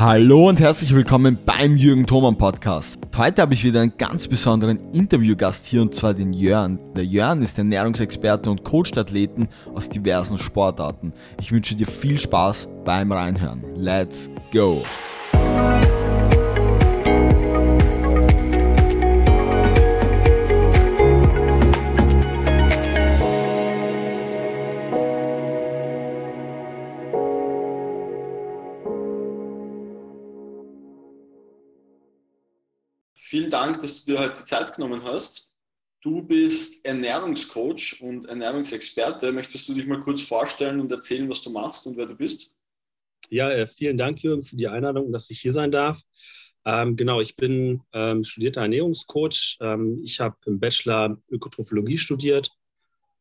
Hallo und herzlich willkommen beim Jürgen Thoman Podcast. Heute habe ich wieder einen ganz besonderen Interviewgast hier und zwar den Jörn. Der Jörn ist Ernährungsexperte und Coach der Athleten aus diversen Sportarten. Ich wünsche dir viel Spaß beim Reinhören. Let's go! Vielen Dank, dass du dir heute die Zeit genommen hast. Du bist Ernährungscoach und Ernährungsexperte. Möchtest du dich mal kurz vorstellen und erzählen, was du machst und wer du bist? Ja, äh, vielen Dank, Jürgen, für die Einladung, dass ich hier sein darf. Ähm, genau, ich bin ähm, studierter Ernährungscoach. Ähm, ich habe im Bachelor Ökotrophologie studiert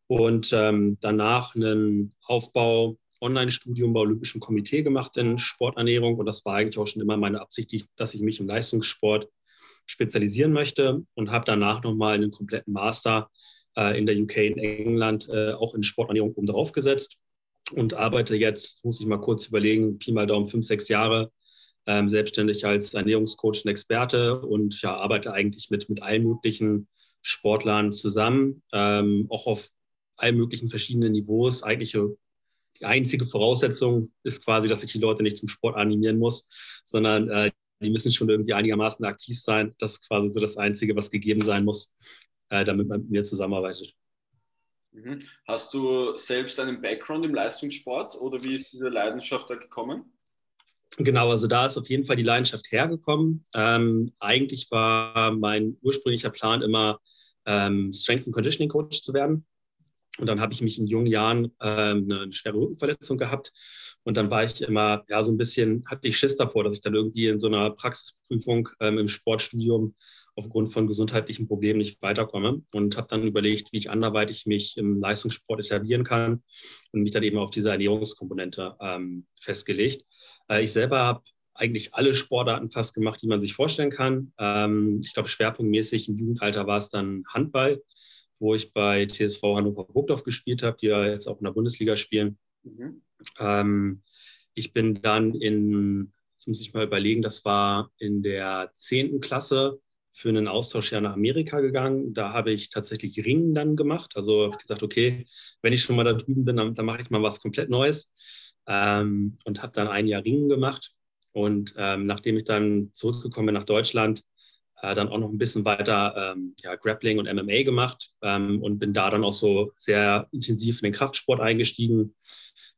und ähm, danach einen Aufbau Online-Studium bei Olympischem Komitee gemacht in Sporternährung. Und das war eigentlich auch schon immer meine Absicht, dass ich mich im Leistungssport spezialisieren möchte und habe danach nochmal einen kompletten Master äh, in der UK in England äh, auch in Sporternährung oben drauf gesetzt und arbeite jetzt, muss ich mal kurz überlegen, Pi mal Daumen, fünf, sechs Jahre ähm, selbstständig als Ernährungscoach und Experte und ja, arbeite eigentlich mit, mit allen möglichen Sportlern zusammen, ähm, auch auf allen möglichen verschiedenen Niveaus. Eigentlich die einzige Voraussetzung ist quasi, dass ich die Leute nicht zum Sport animieren muss, sondern äh, die müssen schon irgendwie einigermaßen aktiv sein. Das ist quasi so das Einzige, was gegeben sein muss, äh, damit man mit mir zusammenarbeitet. Mhm. Hast du selbst einen Background im Leistungssport oder wie ist diese Leidenschaft da gekommen? Genau, also da ist auf jeden Fall die Leidenschaft hergekommen. Ähm, eigentlich war mein ursprünglicher Plan immer, ähm, Strength and Conditioning Coach zu werden. Und dann habe ich mich in jungen Jahren ähm, eine schwere Rückenverletzung gehabt und dann war ich immer, ja, so ein bisschen, hatte ich Schiss davor, dass ich dann irgendwie in so einer Praxisprüfung ähm, im Sportstudium aufgrund von gesundheitlichen Problemen nicht weiterkomme und habe dann überlegt, wie ich anderweitig mich im Leistungssport etablieren kann und mich dann eben auf diese Ernährungskomponente ähm, festgelegt. Äh, ich selber habe eigentlich alle Sportarten fast gemacht, die man sich vorstellen kann. Ähm, ich glaube, schwerpunktmäßig im Jugendalter war es dann Handball, wo ich bei TSV Hannover Burgdorf gespielt habe, die ja jetzt auch in der Bundesliga spielen. Mhm. Ähm, ich bin dann in, jetzt muss ich mal überlegen, das war in der 10. Klasse für einen Austausch ja nach Amerika gegangen. Da habe ich tatsächlich Ringen dann gemacht. Also habe ich gesagt, okay, wenn ich schon mal da drüben bin, dann, dann mache ich mal was komplett Neues. Ähm, und habe dann ein Jahr Ringen gemacht. Und ähm, nachdem ich dann zurückgekommen bin nach Deutschland, äh, dann auch noch ein bisschen weiter ähm, ja, Grappling und MMA gemacht ähm, und bin da dann auch so sehr intensiv in den Kraftsport eingestiegen.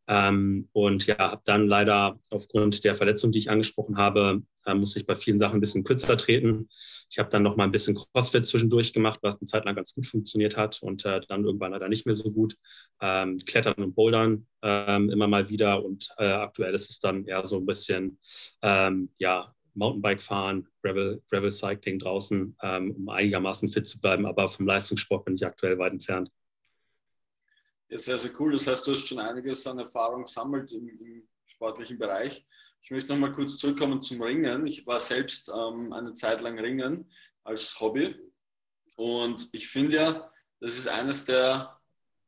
Ähm, und ja, habe dann leider aufgrund der Verletzung, die ich angesprochen habe, da musste ich bei vielen Sachen ein bisschen kürzer treten. Ich habe dann noch mal ein bisschen CrossFit zwischendurch gemacht, was eine Zeit lang ganz gut funktioniert hat und äh, dann irgendwann leider nicht mehr so gut. Ähm, Klettern und Bouldern ähm, immer mal wieder und äh, aktuell ist es dann eher so ein bisschen, ähm, ja, Mountainbike fahren, Gravel, Gravel Cycling draußen, ähm, um einigermaßen fit zu bleiben. Aber vom Leistungssport bin ich aktuell weit entfernt. Ja, sehr, sehr cool. Das heißt, du hast schon einiges an Erfahrung gesammelt im, im sportlichen Bereich. Ich möchte noch mal kurz zurückkommen zum Ringen. Ich war selbst ähm, eine Zeit lang Ringen als Hobby. Und ich finde ja, das ist eines der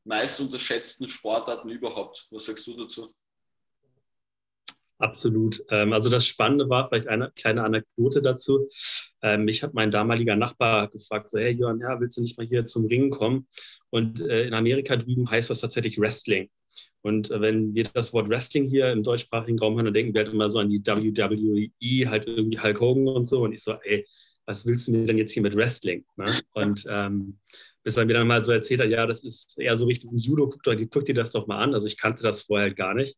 meist unterschätzten Sportarten überhaupt. Was sagst du dazu? Absolut. Ähm, also das Spannende war vielleicht eine kleine Anekdote dazu. Ähm, mich hat mein damaliger Nachbar gefragt, so, hey Johann, ja, willst du nicht mal hier zum Ringen kommen? Und äh, in Amerika drüben heißt das tatsächlich Wrestling. Und äh, wenn wir das Wort Wrestling hier im deutschsprachigen Raum hören, dann denken wir halt immer so an die WWE, halt irgendwie Hulk Hogan und so. Und ich so, ey, was willst du mir denn jetzt hier mit Wrestling? Ne? Und ähm, bis er mir dann mal so erzählt hat, ja, das ist eher so Richtung Judo, guck, dir das doch mal an. Also ich kannte das vorher gar nicht.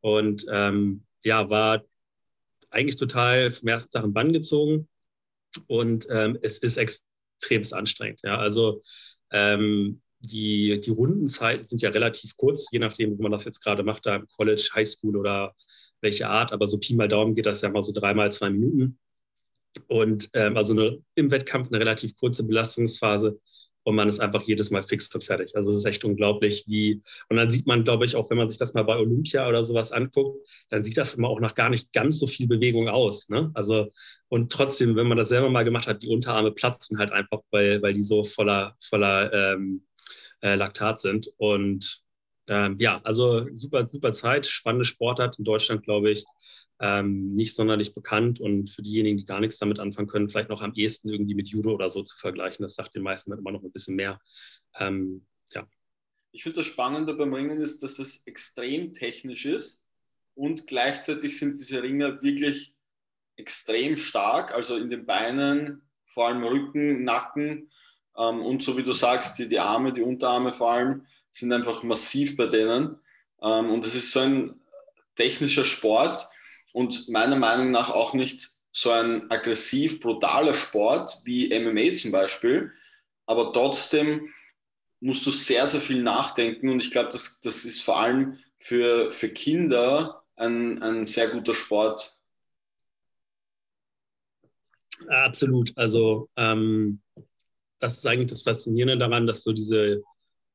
Und ähm, ja, war eigentlich total vom ersten Tag in Bann gezogen. Und ähm, es ist extrem anstrengend. Ja, also ähm, die, die Rundenzeiten sind ja relativ kurz, je nachdem, wo man das jetzt gerade macht, da im College, Highschool oder welche Art. Aber so Pi mal Daumen geht das ja mal so dreimal zwei Minuten. Und ähm, also eine, im Wettkampf eine relativ kurze Belastungsphase und man ist einfach jedes Mal fix und fertig. Also es ist echt unglaublich, wie, und dann sieht man, glaube ich, auch wenn man sich das mal bei Olympia oder sowas anguckt, dann sieht das immer auch nach gar nicht ganz so viel Bewegung aus. Ne? Also, und trotzdem, wenn man das selber mal gemacht hat, die Unterarme platzen halt einfach, weil, weil die so voller, voller ähm, äh, Laktat sind. Und ähm, ja, also super, super Zeit, spannende Sportart in Deutschland, glaube ich. Ähm, nicht sonderlich bekannt und für diejenigen, die gar nichts damit anfangen können, vielleicht noch am ehesten irgendwie mit Judo oder so zu vergleichen. Das sagt den meisten dann immer noch ein bisschen mehr. Ähm, ja. Ich finde das Spannende beim Ringen ist, dass es extrem technisch ist und gleichzeitig sind diese Ringer wirklich extrem stark, also in den Beinen, vor allem Rücken, Nacken ähm, und so wie du sagst, die, die Arme, die Unterarme vor allem, sind einfach massiv bei denen. Ähm, und es ist so ein technischer Sport und meiner Meinung nach auch nicht so ein aggressiv brutaler Sport wie MMA zum Beispiel, aber trotzdem musst du sehr, sehr viel nachdenken und ich glaube, das, das ist vor allem für, für Kinder ein, ein sehr guter Sport. Absolut. Also ähm, das ist eigentlich das Faszinierende daran, dass so diese,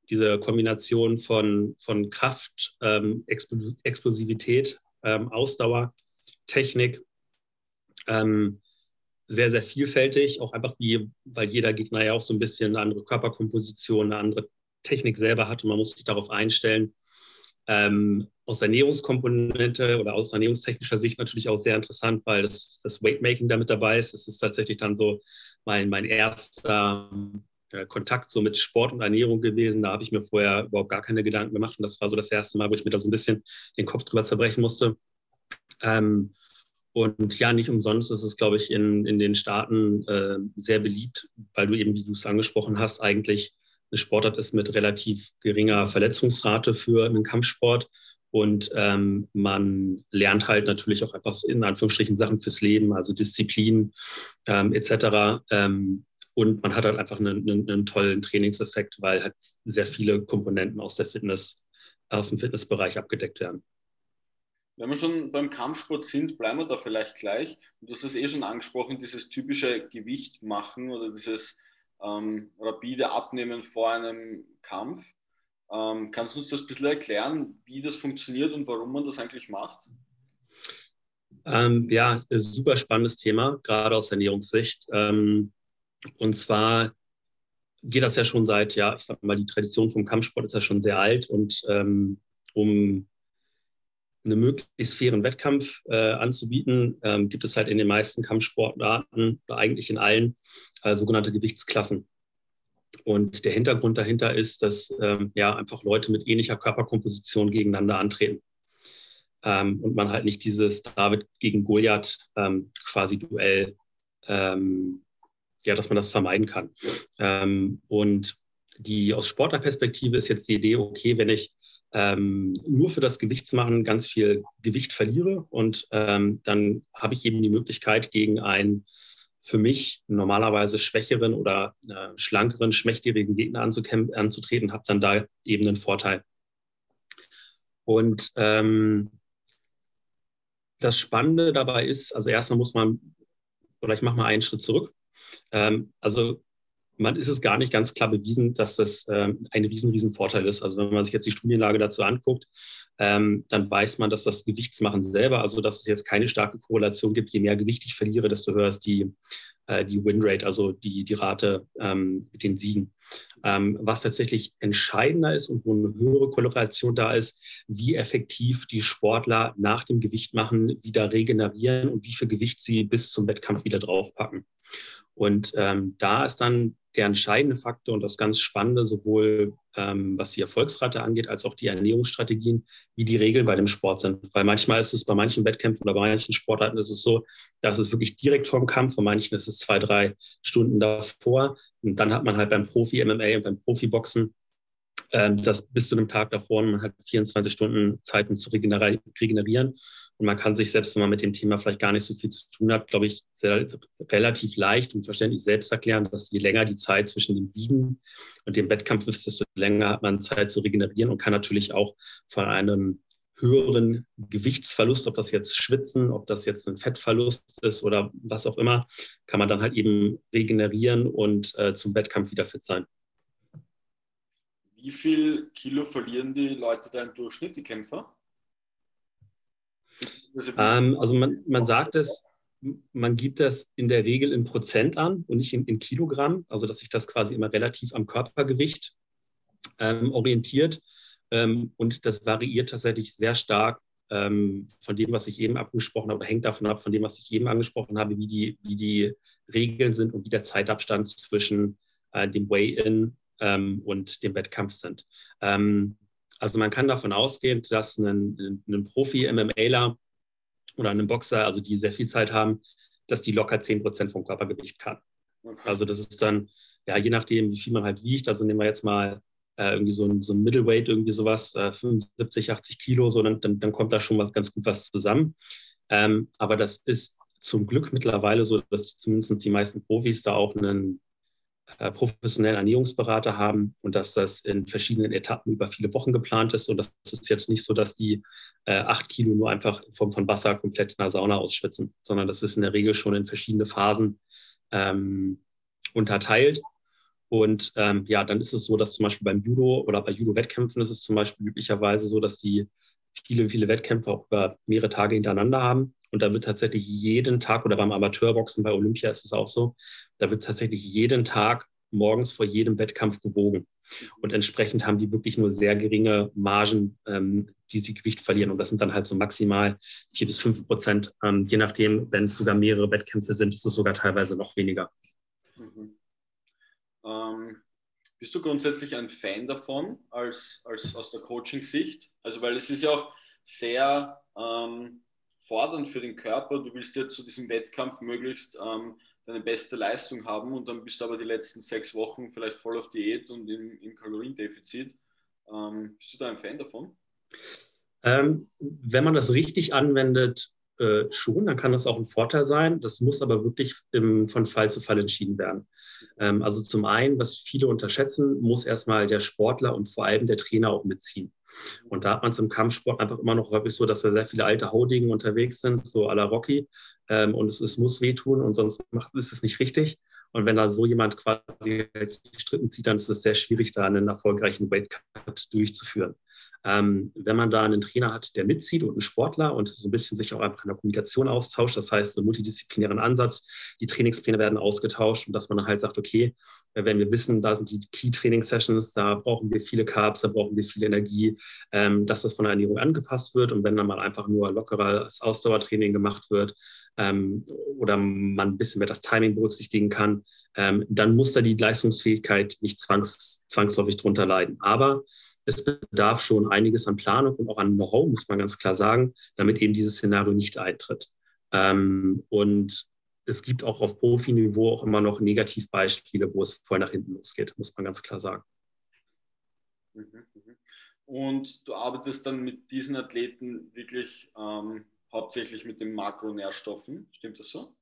diese Kombination von, von Kraft, ähm, Explosivität, ähm, Ausdauer, Technik ähm, sehr, sehr vielfältig, auch einfach wie, weil jeder Gegner ja auch so ein bisschen eine andere Körperkomposition, eine andere Technik selber hat und man muss sich darauf einstellen. Ähm, aus Ernährungskomponente oder aus ernährungstechnischer Sicht natürlich auch sehr interessant, weil das, das Weightmaking da mit dabei ist. Das ist tatsächlich dann so mein, mein erster äh, Kontakt so mit Sport und Ernährung gewesen. Da habe ich mir vorher überhaupt gar keine Gedanken gemacht und das war so das erste Mal, wo ich mir da so ein bisschen den Kopf drüber zerbrechen musste. Ähm, und ja, nicht umsonst ist es, glaube ich, in, in den Staaten äh, sehr beliebt, weil du eben, wie du es angesprochen hast, eigentlich eine Sportart ist mit relativ geringer Verletzungsrate für einen Kampfsport. Und ähm, man lernt halt natürlich auch einfach in Anführungsstrichen Sachen fürs Leben, also Disziplin ähm, etc. Ähm, und man hat halt einfach einen, einen, einen, tollen Trainingseffekt, weil halt sehr viele Komponenten aus der Fitness, aus dem Fitnessbereich abgedeckt werden. Wenn wir schon beim Kampfsport sind, bleiben wir da vielleicht gleich. Du hast es eh schon angesprochen, dieses typische Gewicht machen oder dieses ähm, rapide Abnehmen vor einem Kampf. Ähm, kannst du uns das ein bisschen erklären, wie das funktioniert und warum man das eigentlich macht? Ähm, ja, super spannendes Thema, gerade aus Ernährungssicht. Ähm, und zwar geht das ja schon seit, ja, ich sag mal, die Tradition vom Kampfsport ist ja schon sehr alt und ähm, um einen möglichst fairen Wettkampf äh, anzubieten, ähm, gibt es halt in den meisten Kampfsportarten eigentlich in allen äh, sogenannte Gewichtsklassen. Und der Hintergrund dahinter ist, dass ähm, ja einfach Leute mit ähnlicher Körperkomposition gegeneinander antreten. Ähm, und man halt nicht dieses David gegen Goliath ähm, quasi Duell, ähm, ja, dass man das vermeiden kann. Ähm, und die aus Sportlerperspektive ist jetzt die Idee, okay, wenn ich ähm, nur für das Gewichtsmachen ganz viel Gewicht verliere und ähm, dann habe ich eben die Möglichkeit, gegen einen für mich normalerweise schwächeren oder äh, schlankeren, schmächtigen Gegner anzutreten, habe dann da eben einen Vorteil. Und ähm, das Spannende dabei ist, also erstmal muss man, oder ich mache mal einen Schritt zurück. Ähm, also man ist es gar nicht ganz klar bewiesen, dass das ähm, ein riesen, riesen Vorteil ist. Also wenn man sich jetzt die Studienlage dazu anguckt, ähm, dann weiß man, dass das Gewichtsmachen selber, also dass es jetzt keine starke Korrelation gibt. Je mehr Gewicht ich verliere, desto höher ist die, äh, die Winrate, also die, die Rate ähm, mit den Siegen. Ähm, was tatsächlich entscheidender ist und wo eine höhere Korrelation da ist, wie effektiv die Sportler nach dem Gewichtmachen wieder regenerieren und wie viel Gewicht sie bis zum Wettkampf wieder draufpacken. Und ähm, da ist dann der entscheidende Faktor und das ganz Spannende, sowohl ähm, was die Erfolgsrate angeht, als auch die Ernährungsstrategien, wie die Regeln bei dem Sport sind. Weil manchmal ist es bei manchen Wettkämpfen oder bei manchen Sportarten ist es so, dass es wirklich direkt vorm Kampf, bei manchen ist es zwei, drei Stunden davor. Und dann hat man halt beim Profi-MMA und beim Profi-Boxen ähm, das bis zu einem Tag davor man hat 24 Stunden Zeit, um zu regenerieren. Und man kann sich selbst, wenn man mit dem Thema vielleicht gar nicht so viel zu tun hat, glaube ich, sehr, relativ leicht und verständlich selbst erklären, dass je länger die Zeit zwischen dem Wiegen und dem Wettkampf ist, desto länger hat man Zeit zu regenerieren und kann natürlich auch von einem höheren Gewichtsverlust, ob das jetzt Schwitzen, ob das jetzt ein Fettverlust ist oder was auch immer, kann man dann halt eben regenerieren und äh, zum Wettkampf wieder fit sein. Wie viel Kilo verlieren die Leute da im Durchschnitt, die Kämpfer? Ähm, also man, man sagt es, man gibt das in der Regel in Prozent an und nicht in, in Kilogramm, also dass sich das quasi immer relativ am Körpergewicht ähm, orientiert. Ähm, und das variiert tatsächlich sehr stark ähm, von dem, was ich eben angesprochen habe, oder hängt davon ab, von dem, was ich eben angesprochen habe, wie die, wie die Regeln sind und wie der Zeitabstand zwischen äh, dem Weigh-In ähm, und dem Wettkampf sind. Ähm, also man kann davon ausgehen, dass ein, ein Profi-MMAler oder ein Boxer, also die sehr viel Zeit haben, dass die locker 10 Prozent vom Körpergewicht kann. Okay. Also das ist dann, ja, je nachdem, wie viel man halt wiegt, also nehmen wir jetzt mal äh, irgendwie so ein, so ein Middleweight, irgendwie sowas, äh, 75, 80 Kilo, so, dann, dann, dann kommt da schon was ganz gut was zusammen. Ähm, aber das ist zum Glück mittlerweile so, dass zumindest die meisten Profis da auch einen professionellen Ernährungsberater haben und dass das in verschiedenen Etappen über viele Wochen geplant ist. Und das ist jetzt nicht so, dass die äh, acht Kilo nur einfach in Form von Wasser komplett in der Sauna ausschwitzen, sondern das ist in der Regel schon in verschiedene Phasen ähm, unterteilt. Und ähm, ja, dann ist es so, dass zum Beispiel beim Judo oder bei Judo-Wettkämpfen ist es zum Beispiel üblicherweise so, dass die viele, viele Wettkämpfe auch über mehrere Tage hintereinander haben. Und da wird tatsächlich jeden Tag oder beim Amateurboxen bei Olympia ist es auch so, da wird tatsächlich jeden Tag morgens vor jedem Wettkampf gewogen. Und entsprechend haben die wirklich nur sehr geringe Margen, ähm, die sie Gewicht verlieren. Und das sind dann halt so maximal vier bis fünf Prozent. Ähm, je nachdem, wenn es sogar mehrere Wettkämpfe sind, ist es sogar teilweise noch weniger. Mhm. Ähm, bist du grundsätzlich ein Fan davon, als, als aus der Coaching-Sicht? Also, weil es ist ja auch sehr ähm, fordernd für den Körper. Du willst ja zu diesem Wettkampf möglichst ähm, deine beste Leistung haben und dann bist du aber die letzten sechs Wochen vielleicht voll auf Diät und im, im Kaloriendefizit. Ähm, bist du da ein Fan davon? Ähm, wenn man das richtig anwendet, äh, schon, dann kann das auch ein Vorteil sein. Das muss aber wirklich im, von Fall zu Fall entschieden werden. Ähm, also zum einen, was viele unterschätzen, muss erstmal der Sportler und vor allem der Trainer auch mitziehen. Und da hat man es im Kampfsport einfach immer noch häufig so, dass da sehr viele alte Haudegen unterwegs sind, so à la Rocky. Ähm, und es, es, muss wehtun und sonst macht, ist es nicht richtig. Und wenn da so jemand quasi die Strippen zieht, dann ist es sehr schwierig, da einen erfolgreichen Weightcut durchzuführen. Ähm, wenn man da einen Trainer hat, der mitzieht und einen Sportler und so ein bisschen sich auch einfach in der Kommunikation austauscht, das heißt, so einen multidisziplinären Ansatz, die Trainingspläne werden ausgetauscht und dass man halt sagt, okay, äh, wenn wir wissen, da sind die Key-Training-Sessions, da brauchen wir viele Carbs, da brauchen wir viel Energie, ähm, dass das von der Ernährung angepasst wird und wenn dann mal einfach nur lockeres Ausdauertraining gemacht wird, ähm, oder man ein bisschen mehr das Timing berücksichtigen kann, ähm, dann muss da die Leistungsfähigkeit nicht zwangs, zwangsläufig drunter leiden. Aber es bedarf schon einiges an Planung und auch an Know-how, muss man ganz klar sagen, damit eben dieses Szenario nicht eintritt. Ähm, und es gibt auch auf Profiniveau auch immer noch Negativbeispiele, wo es voll nach hinten losgeht, muss man ganz klar sagen. Mhm, mhm. Und du arbeitest dann mit diesen Athleten wirklich ähm, hauptsächlich mit den Makronährstoffen, stimmt das so?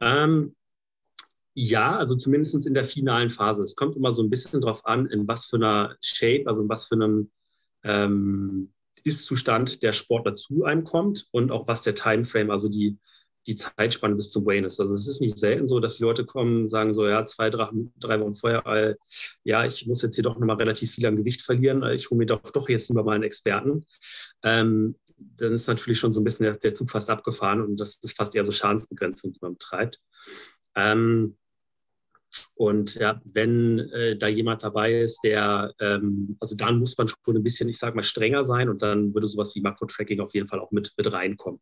Ähm, ja, also zumindest in der finalen Phase. Es kommt immer so ein bisschen darauf an, in was für einer Shape, also in was für einem ähm, Ist-Zustand der Sportler zu einem kommt und auch was der Timeframe, also die, die Zeitspanne bis zum Wayne ist. Also es ist nicht selten so, dass die Leute kommen und sagen so, ja, zwei, drei, drei Wochen vorher, äh, ja, ich muss jetzt hier doch nochmal relativ viel an Gewicht verlieren, ich hole mir doch, doch jetzt mal einen Experten. Ähm, dann ist natürlich schon so ein bisschen der, der Zug fast abgefahren und das ist fast eher so Schadensbegrenzung, die man betreibt. Ähm, und ja, wenn äh, da jemand dabei ist, der, ähm, also dann muss man schon ein bisschen, ich sage mal, strenger sein und dann würde sowas wie Makro-Tracking auf jeden Fall auch mit, mit reinkommen.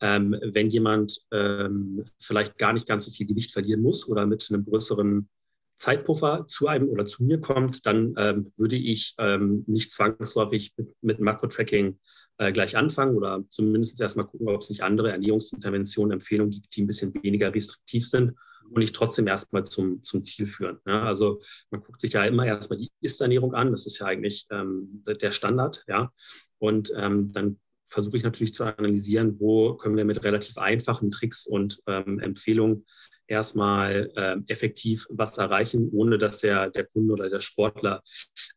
Ähm, wenn jemand ähm, vielleicht gar nicht ganz so viel Gewicht verlieren muss oder mit einem größeren Zeitpuffer zu einem oder zu mir kommt, dann ähm, würde ich ähm, nicht zwangsläufig mit, mit Makro-Tracking äh, gleich anfangen oder zumindest erstmal gucken, ob es nicht andere Ernährungsinterventionen, Empfehlungen gibt, die ein bisschen weniger restriktiv sind und nicht trotzdem erstmal zum, zum Ziel führen. Ja, also man guckt sich ja immer erstmal die Ist-Ernährung an, das ist ja eigentlich ähm, der Standard, ja. Und ähm, dann versuche ich natürlich zu analysieren, wo können wir mit relativ einfachen Tricks und ähm, Empfehlungen erstmal äh, effektiv was erreichen, ohne dass der, der Kunde oder der Sportler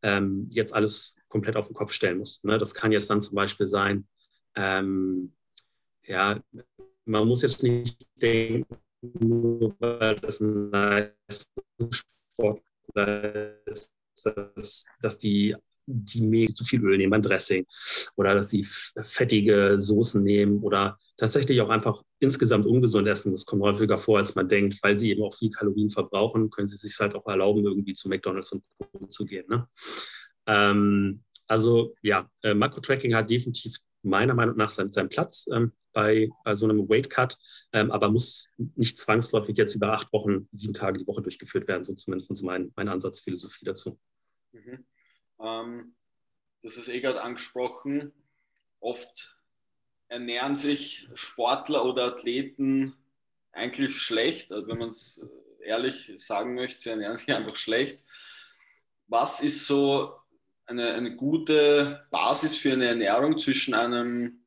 ähm, jetzt alles komplett auf den Kopf stellen muss. Ne? Das kann jetzt dann zum Beispiel sein, ähm, ja, man muss jetzt nicht denken, nur weil das ein Leistungssportler ist, dass, dass die die mega zu viel Öl nehmen beim Dressing oder dass sie fettige Soßen nehmen oder tatsächlich auch einfach insgesamt ungesund essen. Das kommt häufiger vor, als man denkt, weil sie eben auch viel Kalorien verbrauchen, können sie sich halt auch erlauben, irgendwie zu McDonalds und Co. zu gehen. Ne? Ähm, also ja, äh, Makro-Tracking hat definitiv meiner Meinung nach seinen, seinen Platz ähm, bei, bei so einem Weight Cut, ähm, aber muss nicht zwangsläufig jetzt über acht Wochen, sieben Tage die Woche durchgeführt werden. So zumindest mein, mein Ansatzphilosophie dazu. Mhm. Ähm, das ist eh gerade angesprochen. Oft ernähren sich Sportler oder Athleten eigentlich schlecht, also wenn man es ehrlich sagen möchte, sie ernähren sich einfach schlecht. Was ist so eine, eine gute Basis für eine Ernährung zwischen einem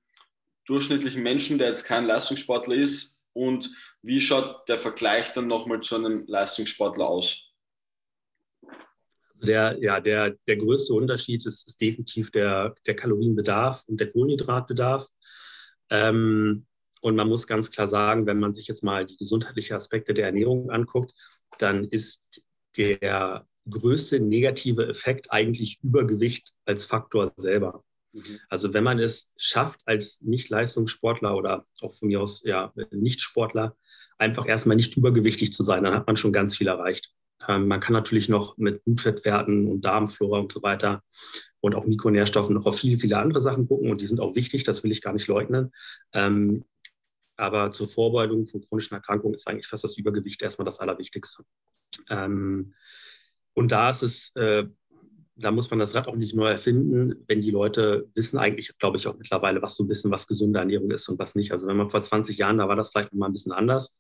durchschnittlichen Menschen, der jetzt kein Leistungssportler ist, und wie schaut der Vergleich dann nochmal zu einem Leistungssportler aus? Also der, ja, der, der größte Unterschied ist, ist definitiv der, der Kalorienbedarf und der Kohlenhydratbedarf. Ähm, und man muss ganz klar sagen, wenn man sich jetzt mal die gesundheitlichen Aspekte der Ernährung anguckt, dann ist der größte negative Effekt eigentlich Übergewicht als Faktor selber. Mhm. Also wenn man es schafft, als Nicht-Leistungssportler oder auch von mir aus ja, Nicht-Sportler, einfach erstmal nicht übergewichtig zu sein, dann hat man schon ganz viel erreicht. Ähm, man kann natürlich noch mit Blutfettwerten und Darmflora und so weiter und auch Mikronährstoffen noch auf viele, viele andere Sachen gucken und die sind auch wichtig, das will ich gar nicht leugnen. Ähm, aber zur Vorbeugung von chronischen Erkrankungen ist eigentlich fast das Übergewicht erstmal das Allerwichtigste. Ähm, und da ist es, äh, da muss man das Rad auch nicht neu erfinden, wenn die Leute wissen eigentlich, glaube ich, auch mittlerweile, was so ein bisschen was gesunde Ernährung ist und was nicht. Also wenn man vor 20 Jahren, da war das vielleicht mal ein bisschen anders.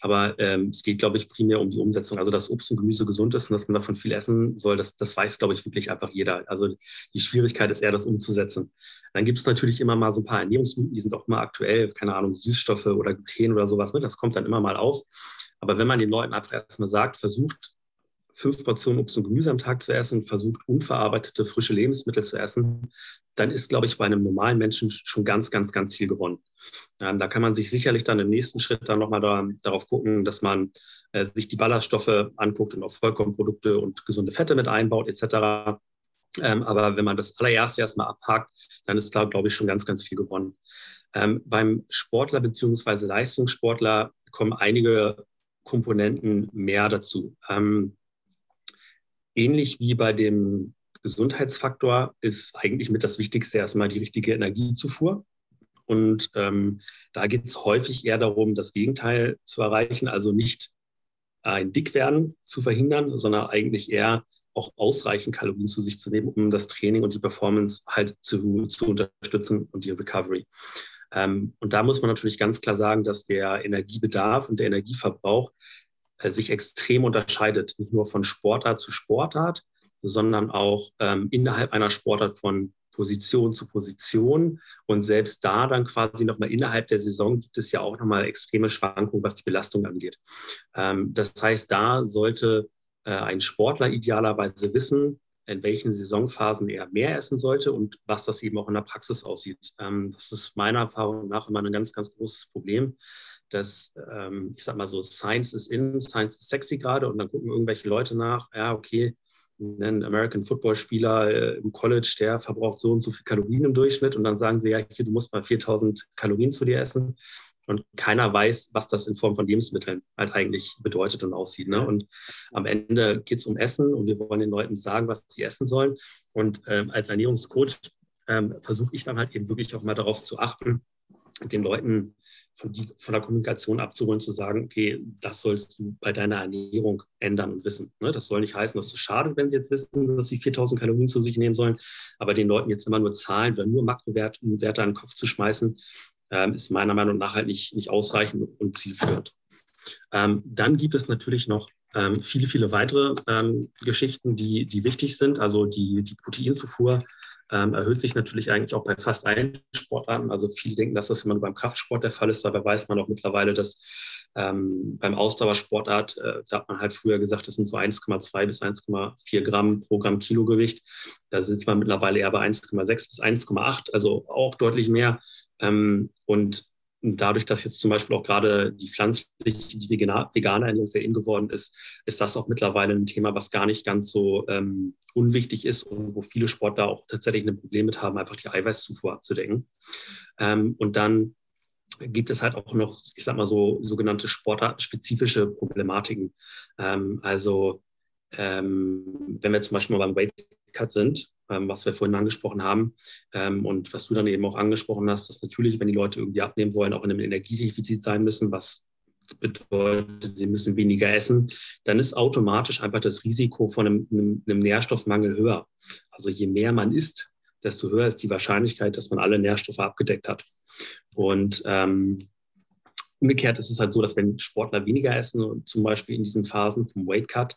Aber ähm, es geht, glaube ich, primär um die Umsetzung. Also dass Obst und Gemüse gesund ist und dass man davon viel essen soll, das, das weiß, glaube ich, wirklich einfach jeder. Also die Schwierigkeit ist eher, das umzusetzen. Dann gibt es natürlich immer mal so ein paar Ernährungsmythen, die sind auch immer aktuell, keine Ahnung, Süßstoffe oder Gluten oder sowas. Ne? Das kommt dann immer mal auf. Aber wenn man den Leuten einfach erstmal sagt, versucht fünf Portionen Obst und Gemüse am Tag zu essen, versucht unverarbeitete frische Lebensmittel zu essen, dann ist, glaube ich, bei einem normalen Menschen schon ganz, ganz, ganz viel gewonnen. Ähm, da kann man sich sicherlich dann im nächsten Schritt dann nochmal da, darauf gucken, dass man äh, sich die Ballaststoffe anguckt und auch Vollkornprodukte und gesunde Fette mit einbaut etc. Ähm, aber wenn man das allererste erstmal abhakt, dann ist da, glaube ich, schon ganz, ganz viel gewonnen. Ähm, beim Sportler beziehungsweise Leistungssportler kommen einige Komponenten mehr dazu. Ähm, ähnlich wie bei dem Gesundheitsfaktor ist eigentlich mit das Wichtigste erstmal die richtige Energiezufuhr. Und ähm, da geht es häufig eher darum, das Gegenteil zu erreichen, also nicht ein Dickwerden zu verhindern, sondern eigentlich eher auch ausreichend Kalorien zu sich zu nehmen, um das Training und die Performance halt zu, zu unterstützen und die Recovery. Ähm, und da muss man natürlich ganz klar sagen, dass der Energiebedarf und der Energieverbrauch sich extrem unterscheidet, nicht nur von Sportart zu Sportart, sondern auch ähm, innerhalb einer Sportart von Position zu Position. Und selbst da dann quasi nochmal innerhalb der Saison gibt es ja auch nochmal extreme Schwankungen, was die Belastung angeht. Ähm, das heißt, da sollte äh, ein Sportler idealerweise wissen, in welchen Saisonphasen er mehr essen sollte und was das eben auch in der Praxis aussieht. Ähm, das ist meiner Erfahrung nach immer ein ganz, ganz großes Problem dass, ähm, ich sag mal so, Science ist in, Science ist sexy gerade und dann gucken irgendwelche Leute nach, ja, okay, ein American Football Spieler äh, im College, der verbraucht so und so viel Kalorien im Durchschnitt und dann sagen sie, ja, hier, du musst mal 4000 Kalorien zu dir essen und keiner weiß, was das in Form von Lebensmitteln halt eigentlich bedeutet und aussieht. Ne? Und am Ende geht es um Essen und wir wollen den Leuten sagen, was sie essen sollen. Und ähm, als Ernährungscoach ähm, versuche ich dann halt eben wirklich auch mal darauf zu achten, den Leuten von, die, von der Kommunikation abzuholen, zu sagen, okay, das sollst du bei deiner Ernährung ändern und wissen. Ne? Das soll nicht heißen, dass es schade, wenn sie jetzt wissen, dass sie 4000 Kalorien zu sich nehmen sollen, aber den Leuten jetzt immer nur Zahlen oder nur Makrowerte Werte an den Kopf zu schmeißen, ähm, ist meiner Meinung nach halt nicht, nicht ausreichend und zielführend. Ähm, dann gibt es natürlich noch ähm, viele, viele weitere ähm, Geschichten, die, die wichtig sind. Also die, die Proteinzufuhr ähm, erhöht sich natürlich eigentlich auch bei fast allen Sportarten. Also viele denken, dass das immer nur beim Kraftsport der Fall ist. Dabei weiß man auch mittlerweile, dass ähm, beim Ausdauersportart, äh, da hat man halt früher gesagt, das sind so 1,2 bis 1,4 Gramm pro Gramm Kilogewicht. Da sitzt man mittlerweile eher bei 1,6 bis 1,8, also auch deutlich mehr. Ähm, und dadurch, dass jetzt zum Beispiel auch gerade die pflanzliche, die vegane Ernährung sehr in geworden ist, ist das auch mittlerweile ein Thema, was gar nicht ganz so ähm, unwichtig ist und wo viele Sportler auch tatsächlich ein Problem mit haben, einfach die Eiweißzufuhr abzudecken. Ähm, und dann gibt es halt auch noch, ich sag mal so, sogenannte sportartenspezifische Problematiken. Ähm, also ähm, wenn wir zum Beispiel mal beim Weight Cut sind, was wir vorhin angesprochen haben ähm, und was du dann eben auch angesprochen hast, dass natürlich, wenn die Leute irgendwie abnehmen wollen, auch in einem Energiedefizit sein müssen, was bedeutet, sie müssen weniger essen, dann ist automatisch einfach das Risiko von einem, einem, einem Nährstoffmangel höher. Also je mehr man isst, desto höher ist die Wahrscheinlichkeit, dass man alle Nährstoffe abgedeckt hat. Und ähm, umgekehrt ist es halt so, dass wenn Sportler weniger essen, zum Beispiel in diesen Phasen vom Weight Cut,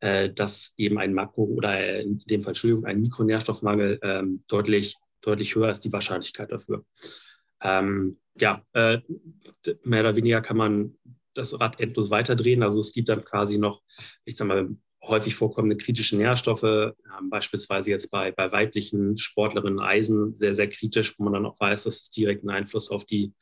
dass eben ein Makro- oder in dem Fall, Entschuldigung, ein Mikronährstoffmangel ähm, deutlich, deutlich höher ist die Wahrscheinlichkeit dafür. Ähm, ja, äh, mehr oder weniger kann man das Rad endlos weiterdrehen. Also es gibt dann quasi noch, ich sag mal, häufig vorkommende kritische Nährstoffe, ähm, beispielsweise jetzt bei, bei weiblichen Sportlerinnen Eisen sehr, sehr kritisch, wo man dann auch weiß, dass es direkten Einfluss auf die,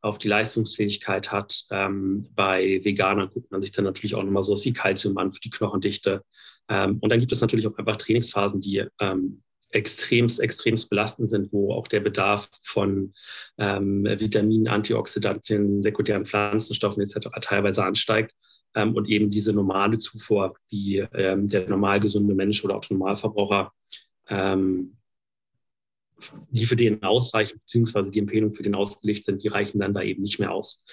auf die Leistungsfähigkeit hat. Ähm, bei Veganern guckt man sich dann natürlich auch nochmal so wie Kalzium an für die Knochendichte. Ähm, und dann gibt es natürlich auch einfach Trainingsphasen, die ähm, extremst, extremst belastend sind, wo auch der Bedarf von ähm, Vitaminen, Antioxidantien, sekundären Pflanzenstoffen etc. teilweise ansteigt ähm, und eben diese normale Zufuhr, die ähm, der normal gesunde Mensch oder auch Normalverbraucher, ähm, die für den ausreichen, beziehungsweise die Empfehlungen für den ausgelegt sind, die reichen dann da eben nicht mehr aus.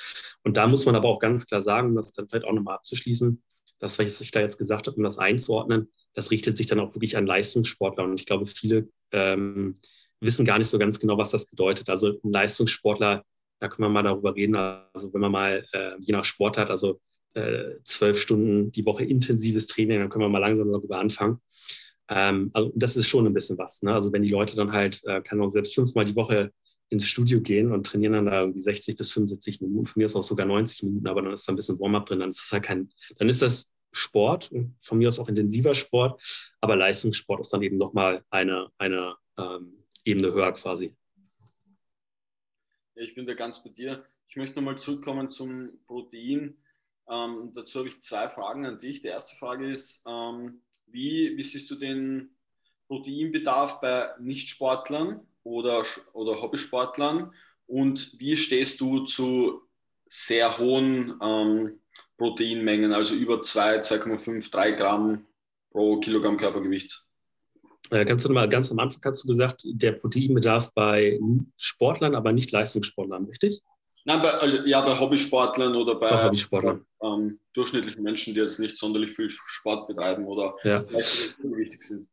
Und da muss man aber auch ganz klar sagen, um das dann vielleicht auch nochmal abzuschließen, das, was ich da jetzt gesagt habe, um das einzuordnen, das richtet sich dann auch wirklich an Leistungssportler. Und ich glaube, viele ähm, wissen gar nicht so ganz genau, was das bedeutet. Also ein Leistungssportler, da können wir mal darüber reden. Also wenn man mal äh, je nach Sport hat, also zwölf Stunden die Woche intensives Training, dann können wir mal langsam darüber anfangen. Ähm, also das ist schon ein bisschen was. Ne? Also wenn die Leute dann halt, äh, kann auch selbst fünfmal die Woche ins Studio gehen und trainieren dann da irgendwie 60 bis 75 Minuten, von mir ist auch sogar 90 Minuten, aber dann ist da ein bisschen Warm-up drin, dann ist das halt kein, dann ist das Sport, von mir aus auch intensiver Sport, aber Leistungssport ist dann eben nochmal eine, eine ähm, Ebene höher quasi. Ich bin da ganz bei dir. Ich möchte nochmal zurückkommen zum Protein. Ähm, dazu habe ich zwei Fragen an dich. Die erste Frage ist, ähm, wie, wie siehst du den Proteinbedarf bei Nichtsportlern oder, oder Hobbysportlern und wie stehst du zu sehr hohen ähm, Proteinmengen, also über 2, 2,5, 3 Gramm pro Kilogramm Körpergewicht? Äh, ganz, normal, ganz am Anfang hast du gesagt, der Proteinbedarf bei Sportlern, aber nicht Leistungssportlern, richtig? Nein, bei, also, ja, bei Hobbysportlern oder bei, bei Hobbysportlern. Ähm, durchschnittlichen Menschen, die jetzt nicht sonderlich viel Sport betreiben oder ja. wichtig sind.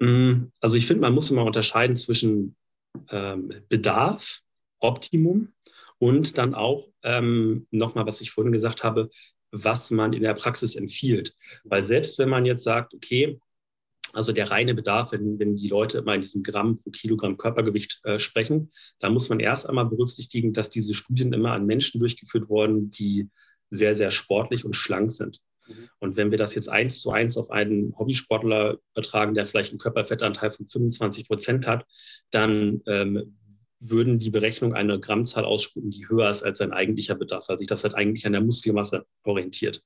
Mm, also ich finde, man muss immer unterscheiden zwischen ähm, Bedarf, Optimum und dann auch ähm, nochmal, was ich vorhin gesagt habe, was man in der Praxis empfiehlt. Weil selbst wenn man jetzt sagt, okay, also der reine Bedarf, wenn, wenn die Leute immer in diesem Gramm pro Kilogramm Körpergewicht äh, sprechen, da muss man erst einmal berücksichtigen, dass diese Studien immer an Menschen durchgeführt wurden, die sehr, sehr sportlich und schlank sind. Mhm. Und wenn wir das jetzt eins zu eins auf einen Hobbysportler übertragen, der vielleicht einen Körperfettanteil von 25 Prozent hat, dann ähm, würden die Berechnung eine Grammzahl ausspucken, die höher ist als sein eigentlicher Bedarf, weil sich das halt eigentlich an der Muskelmasse orientiert.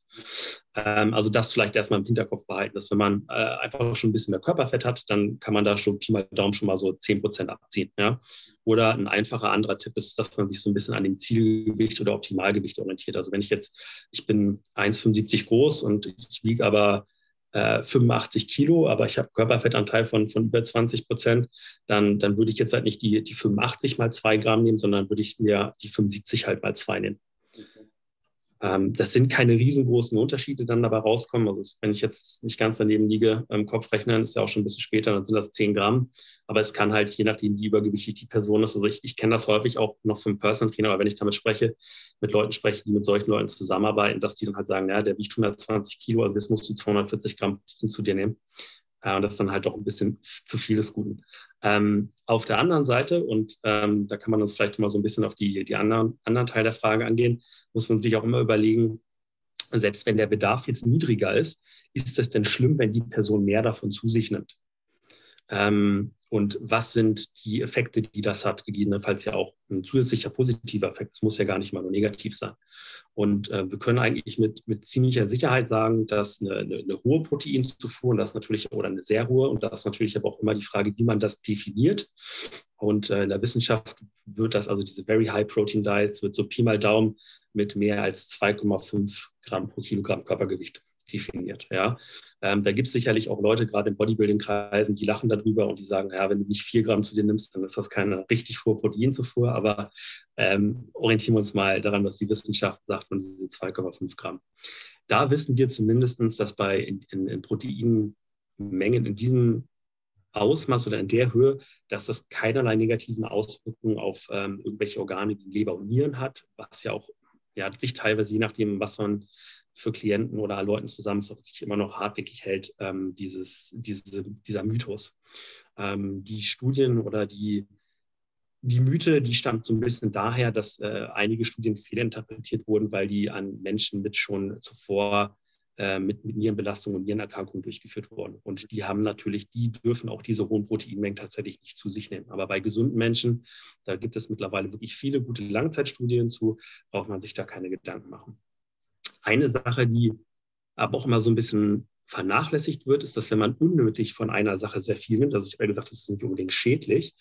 Ähm, also das vielleicht erstmal im Hinterkopf behalten, dass wenn man äh, einfach schon ein bisschen mehr Körperfett hat, dann kann man da schon Pi mal Daumen schon mal so 10 Prozent abziehen. Ja? Oder ein einfacher anderer Tipp ist, dass man sich so ein bisschen an dem Zielgewicht oder Optimalgewicht orientiert. Also wenn ich jetzt, ich bin 1,75 groß und ich wiege aber 85 äh, Kilo, aber ich habe Körperfettanteil von, von über 20 Prozent, dann, dann würde ich jetzt halt nicht die, die 85 mal 2 Gramm nehmen, sondern würde ich mir die 75 halt mal 2 nehmen. Ähm, das sind keine riesengroßen Unterschiede dann dabei rauskommen. Also wenn ich jetzt nicht ganz daneben liege, im Kopf rechnen, ist ja auch schon ein bisschen später, dann sind das 10 Gramm. Aber es kann halt, je nachdem, wie übergewichtig die Person ist, also ich, ich kenne das häufig auch noch vom Personal Trainer, aber wenn ich damit spreche, mit Leuten spreche, die mit solchen Leuten zusammenarbeiten, dass die dann halt sagen, ja, der wiegt 120 Kilo, also jetzt musst du 240 Gramm zu dir nehmen. Äh, und das ist dann halt doch ein bisschen zu viel des Guten. Ähm, auf der anderen Seite, und ähm, da kann man uns vielleicht mal so ein bisschen auf die, die anderen, anderen Teil der Frage angehen, muss man sich auch immer überlegen, selbst wenn der Bedarf jetzt niedriger ist, ist es denn schlimm, wenn die Person mehr davon zu sich nimmt? Ähm, und was sind die Effekte, die das hat, gegebenenfalls ja auch ein zusätzlicher positiver Effekt. Es muss ja gar nicht mal nur negativ sein. Und äh, wir können eigentlich mit, mit ziemlicher Sicherheit sagen, dass eine, eine, eine hohe Proteinzufuhr, und das natürlich, oder eine sehr hohe, und das ist natürlich aber auch immer die Frage, wie man das definiert. Und äh, in der Wissenschaft wird das, also diese Very High Protein Diets, wird so Pi mal Daumen mit mehr als 2,5 Gramm pro Kilogramm Körpergewicht definiert. Ja. Ähm, da gibt es sicherlich auch Leute, gerade in Bodybuilding-Kreisen, die lachen darüber und die sagen, ja, wenn du nicht vier Gramm zu dir nimmst, dann ist das keine richtig hohe Proteinzufuhr. Aber ähm, orientieren wir uns mal daran, was die Wissenschaft sagt und diese 2,5 Gramm. Da wissen wir zumindest, dass bei in, in, in Proteinmengen in diesem Ausmaß oder in der Höhe, dass das keinerlei negativen Auswirkungen auf ähm, irgendwelche Organe wie Leber und Nieren hat, was ja auch ja, sich teilweise, je nachdem, was man für Klienten oder Leuten zusammen sich immer noch hartnäckig hält, ähm, dieses, diese, dieser Mythos. Ähm, die Studien oder die, die Mythe, die stammt so ein bisschen daher, dass äh, einige Studien fehlinterpretiert wurden, weil die an Menschen mit schon zuvor äh, mit, mit Nierenbelastung und Nierenerkrankungen durchgeführt wurden. Und die haben natürlich, die dürfen auch diese hohen Proteinmengen tatsächlich nicht zu sich nehmen. Aber bei gesunden Menschen, da gibt es mittlerweile wirklich viele gute Langzeitstudien zu, braucht man sich da keine Gedanken machen. Eine Sache, die aber auch immer so ein bisschen vernachlässigt wird, ist, dass wenn man unnötig von einer Sache sehr viel nimmt, also ich habe ja gesagt, das ist nicht unbedingt schädlich,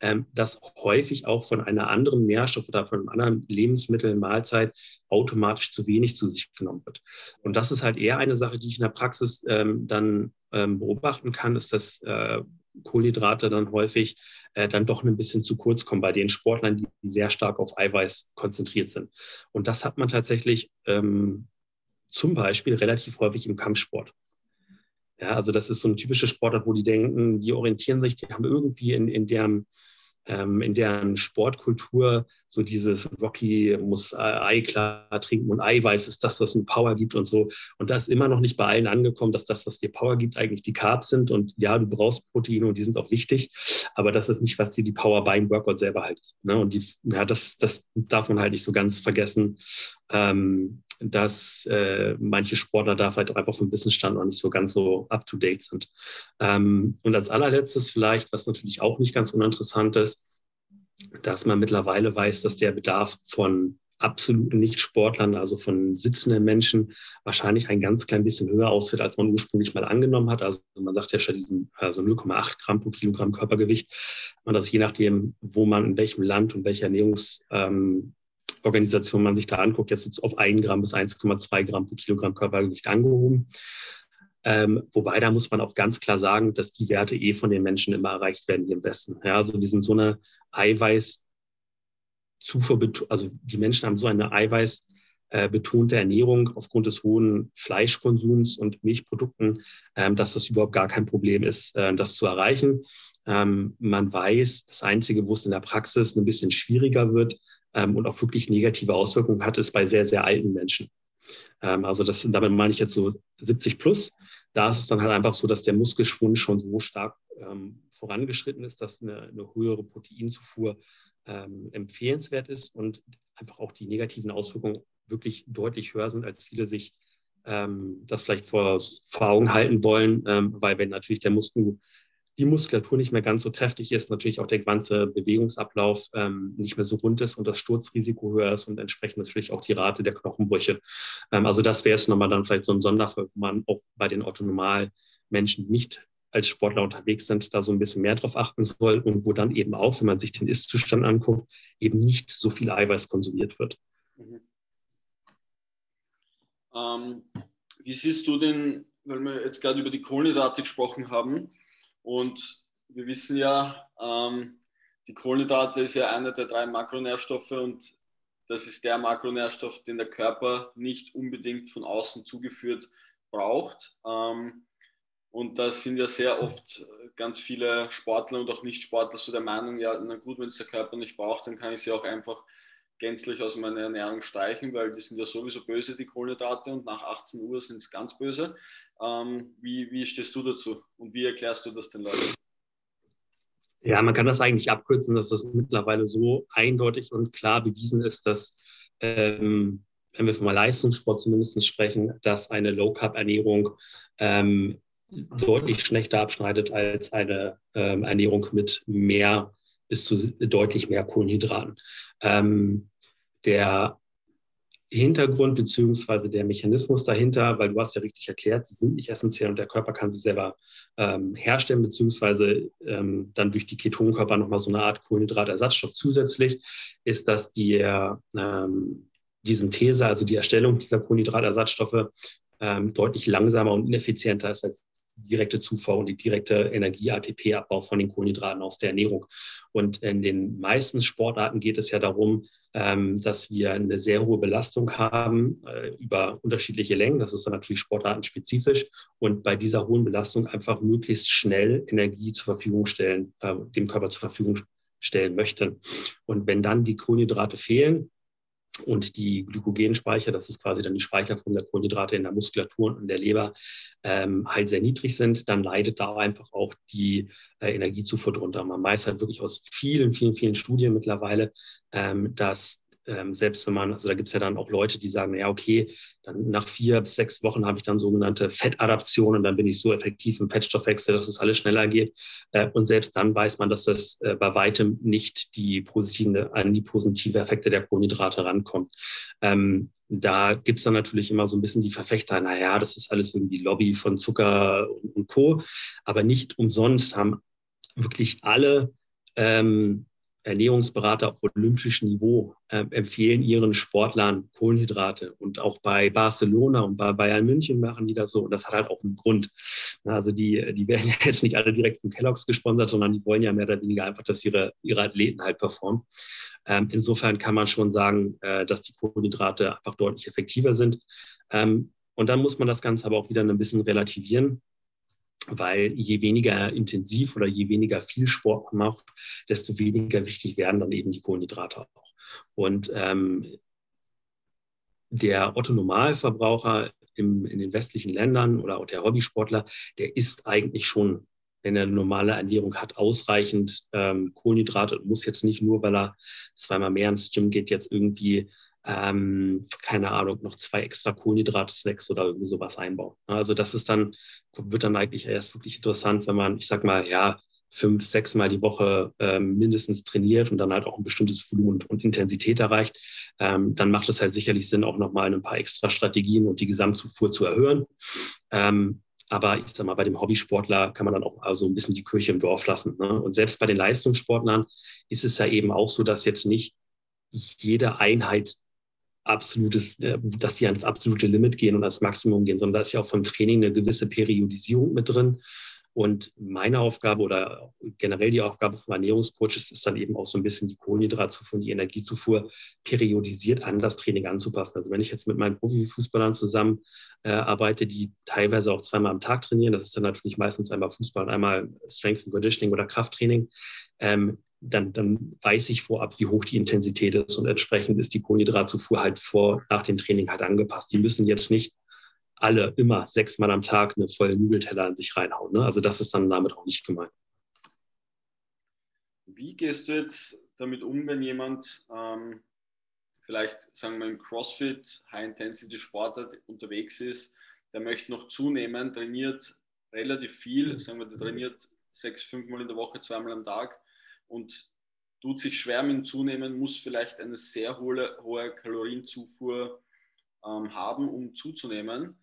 ähm, dass häufig auch von einer anderen Nährstoff oder von einem anderen Lebensmittel, Mahlzeit automatisch zu wenig zu sich genommen wird. Und das ist halt eher eine Sache, die ich in der Praxis ähm, dann ähm, beobachten kann, ist, dass äh, Kohlenhydrate dann häufig äh, dann doch ein bisschen zu kurz kommen bei den Sportlern, die sehr stark auf Eiweiß konzentriert sind. Und das hat man tatsächlich ähm, zum Beispiel relativ häufig im Kampfsport. Ja, also das ist so ein typischer Sportart, wo die denken, die orientieren sich, die haben irgendwie in, in deren ähm, in deren Sportkultur so dieses Rocky muss Ei klar trinken und Eiweiß ist das, was eine Power gibt und so. Und da ist immer noch nicht bei allen angekommen, dass das, was dir Power gibt, eigentlich die Carbs sind. Und ja, du brauchst Proteine und die sind auch wichtig, aber das ist nicht, was dir die Power beim Workout selber halt gibt. Ne? Und die, ja, das, das darf man halt nicht so ganz vergessen. Ähm, dass äh, manche Sportler da vielleicht auch einfach vom Wissensstand noch nicht so ganz so up-to-date sind. Ähm, und als allerletztes vielleicht, was natürlich auch nicht ganz uninteressant ist, dass man mittlerweile weiß, dass der Bedarf von absoluten Nicht-Sportlern, also von sitzenden Menschen, wahrscheinlich ein ganz klein bisschen höher ausfällt, als man ursprünglich mal angenommen hat. Also man sagt ja schon diesen also 0,8 Gramm pro Kilogramm Körpergewicht. Man das je nachdem, wo man in welchem Land und welcher Ernährungs ähm, Organisation man sich da anguckt, jetzt auf 1 Gramm bis 1,2 Gramm pro Kilogramm Körpergewicht angehoben. Ähm, wobei da muss man auch ganz klar sagen, dass die Werte eh von den Menschen immer erreicht werden, die im Besten. Ja, also die sind so eine Eiweiß, also die Menschen haben so eine Eiweiß, äh, betonte Ernährung aufgrund des hohen Fleischkonsums und Milchprodukten, ähm, dass das überhaupt gar kein Problem ist, äh, das zu erreichen. Ähm, man weiß, das Einzige, wo es in der Praxis ein bisschen schwieriger wird, und auch wirklich negative Auswirkungen hat, ist bei sehr, sehr alten Menschen. Ähm, also das, damit meine ich jetzt so 70 plus. Da ist es dann halt einfach so, dass der Muskelschwund schon so stark ähm, vorangeschritten ist, dass eine, eine höhere Proteinzufuhr ähm, empfehlenswert ist und einfach auch die negativen Auswirkungen wirklich deutlich höher sind, als viele sich ähm, das vielleicht vor, vor Augen halten wollen, ähm, weil wenn natürlich der Muskel die Muskulatur nicht mehr ganz so kräftig ist, natürlich auch der ganze Bewegungsablauf ähm, nicht mehr so rund ist und das Sturzrisiko höher ist und entsprechend natürlich auch die Rate der Knochenbrüche. Ähm, also das wäre jetzt nochmal dann vielleicht so ein Sonderfall, wo man auch bei den Orthonormal-Menschen nicht als Sportler unterwegs sind, da so ein bisschen mehr drauf achten soll und wo dann eben auch, wenn man sich den Ist-Zustand anguckt, eben nicht so viel Eiweiß konsumiert wird. Mhm. Ähm, wie siehst du denn, weil wir jetzt gerade über die Kohlenhydrate gesprochen haben, und wir wissen ja, ähm, die Kohlenhydrate ist ja einer der drei Makronährstoffe und das ist der Makronährstoff, den der Körper nicht unbedingt von außen zugeführt braucht. Ähm, und da sind ja sehr oft ganz viele Sportler und auch Nicht-Sportler so der Meinung, ja, na gut, wenn es der Körper nicht braucht, dann kann ich sie auch einfach gänzlich aus meiner Ernährung streichen, weil die sind ja sowieso böse, die Kohlenhydrate, und nach 18 Uhr sind es ganz böse. Ähm, wie, wie stehst du dazu und wie erklärst du das den Leuten? Ja, man kann das eigentlich abkürzen, dass das mittlerweile so eindeutig und klar bewiesen ist, dass, ähm, wenn wir von Leistungssport zumindest sprechen, dass eine Low-Carb-Ernährung ähm, deutlich schlechter abschneidet als eine ähm, Ernährung mit mehr bis zu deutlich mehr Kohlenhydraten. Ähm, der Hintergrund beziehungsweise der Mechanismus dahinter, weil du hast ja richtig erklärt, sie sind nicht essentiell und der Körper kann sie selber ähm, herstellen, beziehungsweise ähm, dann durch die Ketonkörper nochmal so eine Art Kohlenhydratersatzstoff zusätzlich, ist, dass die, ähm, die Synthese, also die Erstellung dieser Kohlenhydratersatzstoffe ähm, deutlich langsamer und ineffizienter ist als direkte Zufuhr und die direkte Energie-ATP-Abbau von den Kohlenhydraten aus der Ernährung. Und in den meisten Sportarten geht es ja darum, ähm, dass wir eine sehr hohe Belastung haben äh, über unterschiedliche Längen. Das ist dann natürlich sportartenspezifisch. Und bei dieser hohen Belastung einfach möglichst schnell Energie zur Verfügung stellen, äh, dem Körper zur Verfügung stellen möchten. Und wenn dann die Kohlenhydrate fehlen, und die Glykogenspeicher, das ist quasi dann die Speicherform der Kohlenhydrate in der Muskulatur und in der Leber, ähm, halt sehr niedrig sind, dann leidet da einfach auch die äh, Energiezufuhr drunter. Man weiß halt wirklich aus vielen, vielen, vielen Studien mittlerweile, ähm, dass ähm, selbst wenn man, also da gibt es ja dann auch Leute, die sagen, ja, okay, dann nach vier bis sechs Wochen habe ich dann sogenannte Fettadaption und dann bin ich so effektiv im Fettstoffwechsel, dass es alles schneller geht. Äh, und selbst dann weiß man, dass das äh, bei weitem nicht die positiven, an die positive Effekte der Kohlenhydrate rankommt. Ähm, da gibt es dann natürlich immer so ein bisschen die Verfechter, naja, das ist alles irgendwie Lobby von Zucker und, und Co. Aber nicht umsonst haben wirklich alle ähm, Ernährungsberater auf olympischem Niveau äh, empfehlen ihren Sportlern Kohlenhydrate. Und auch bei Barcelona und bei Bayern München machen die das so. Und das hat halt auch einen Grund. Also die, die werden jetzt nicht alle direkt von Kellogg's gesponsert, sondern die wollen ja mehr oder weniger einfach, dass ihre, ihre Athleten halt performen. Ähm, insofern kann man schon sagen, äh, dass die Kohlenhydrate einfach deutlich effektiver sind. Ähm, und dann muss man das Ganze aber auch wieder ein bisschen relativieren weil je weniger intensiv oder je weniger viel Sport man macht, desto weniger wichtig werden dann eben die Kohlenhydrate auch. Und ähm, der Otto-Normalverbraucher in den westlichen Ländern oder auch der Hobbysportler, der isst eigentlich schon, wenn er eine normale Ernährung hat, ausreichend ähm, Kohlenhydrate und muss jetzt nicht nur, weil er zweimal mehr ins Gym geht, jetzt irgendwie ähm, keine Ahnung, noch zwei extra Kohlenhydratsnacks oder irgendwie sowas einbauen. Also das ist dann, wird dann eigentlich erst wirklich interessant, wenn man, ich sag mal, ja, fünf, sechs Mal die Woche ähm, mindestens trainiert und dann halt auch ein bestimmtes Volumen und, und Intensität erreicht, ähm, dann macht es halt sicherlich Sinn, auch nochmal ein paar extra Strategien und die Gesamtzufuhr zu erhöhen. Ähm, aber ich sag mal, bei dem Hobbysportler kann man dann auch also ein bisschen die Kirche im Dorf lassen. Ne? Und selbst bei den Leistungssportlern ist es ja eben auch so, dass jetzt nicht jede Einheit absolutes, äh, dass die ans absolute Limit gehen und ans Maximum gehen, sondern da ist ja auch vom Training eine gewisse Periodisierung mit drin. Und meine Aufgabe oder generell die Aufgabe von Ernährungscoaches ist dann eben auch so ein bisschen die Kohlenhydratzufuhr und die Energiezufuhr periodisiert an das Training anzupassen. Also wenn ich jetzt mit meinen Profifußballern zusammen äh, arbeite, die teilweise auch zweimal am Tag trainieren, das ist dann natürlich meistens einmal Fußball und einmal Strength and Conditioning oder Krafttraining, ähm, dann, dann weiß ich vorab, wie hoch die Intensität ist und entsprechend ist die Kohlenhydratzufuhr halt vor, nach dem Training halt angepasst. Die müssen jetzt nicht alle immer sechsmal am Tag eine volle Nudelteller an sich reinhauen. Ne? Also das ist dann damit auch nicht gemeint. Wie gehst du jetzt damit um, wenn jemand ähm, vielleicht, sagen wir, im CrossFit, High-Intensity-Sportler unterwegs ist, der möchte noch zunehmen, trainiert relativ viel, sagen wir, der trainiert sechs, fünfmal in der Woche, zweimal am Tag und tut sich schwer mit dem Zunehmen, muss vielleicht eine sehr hohe, hohe Kalorienzufuhr ähm, haben, um zuzunehmen.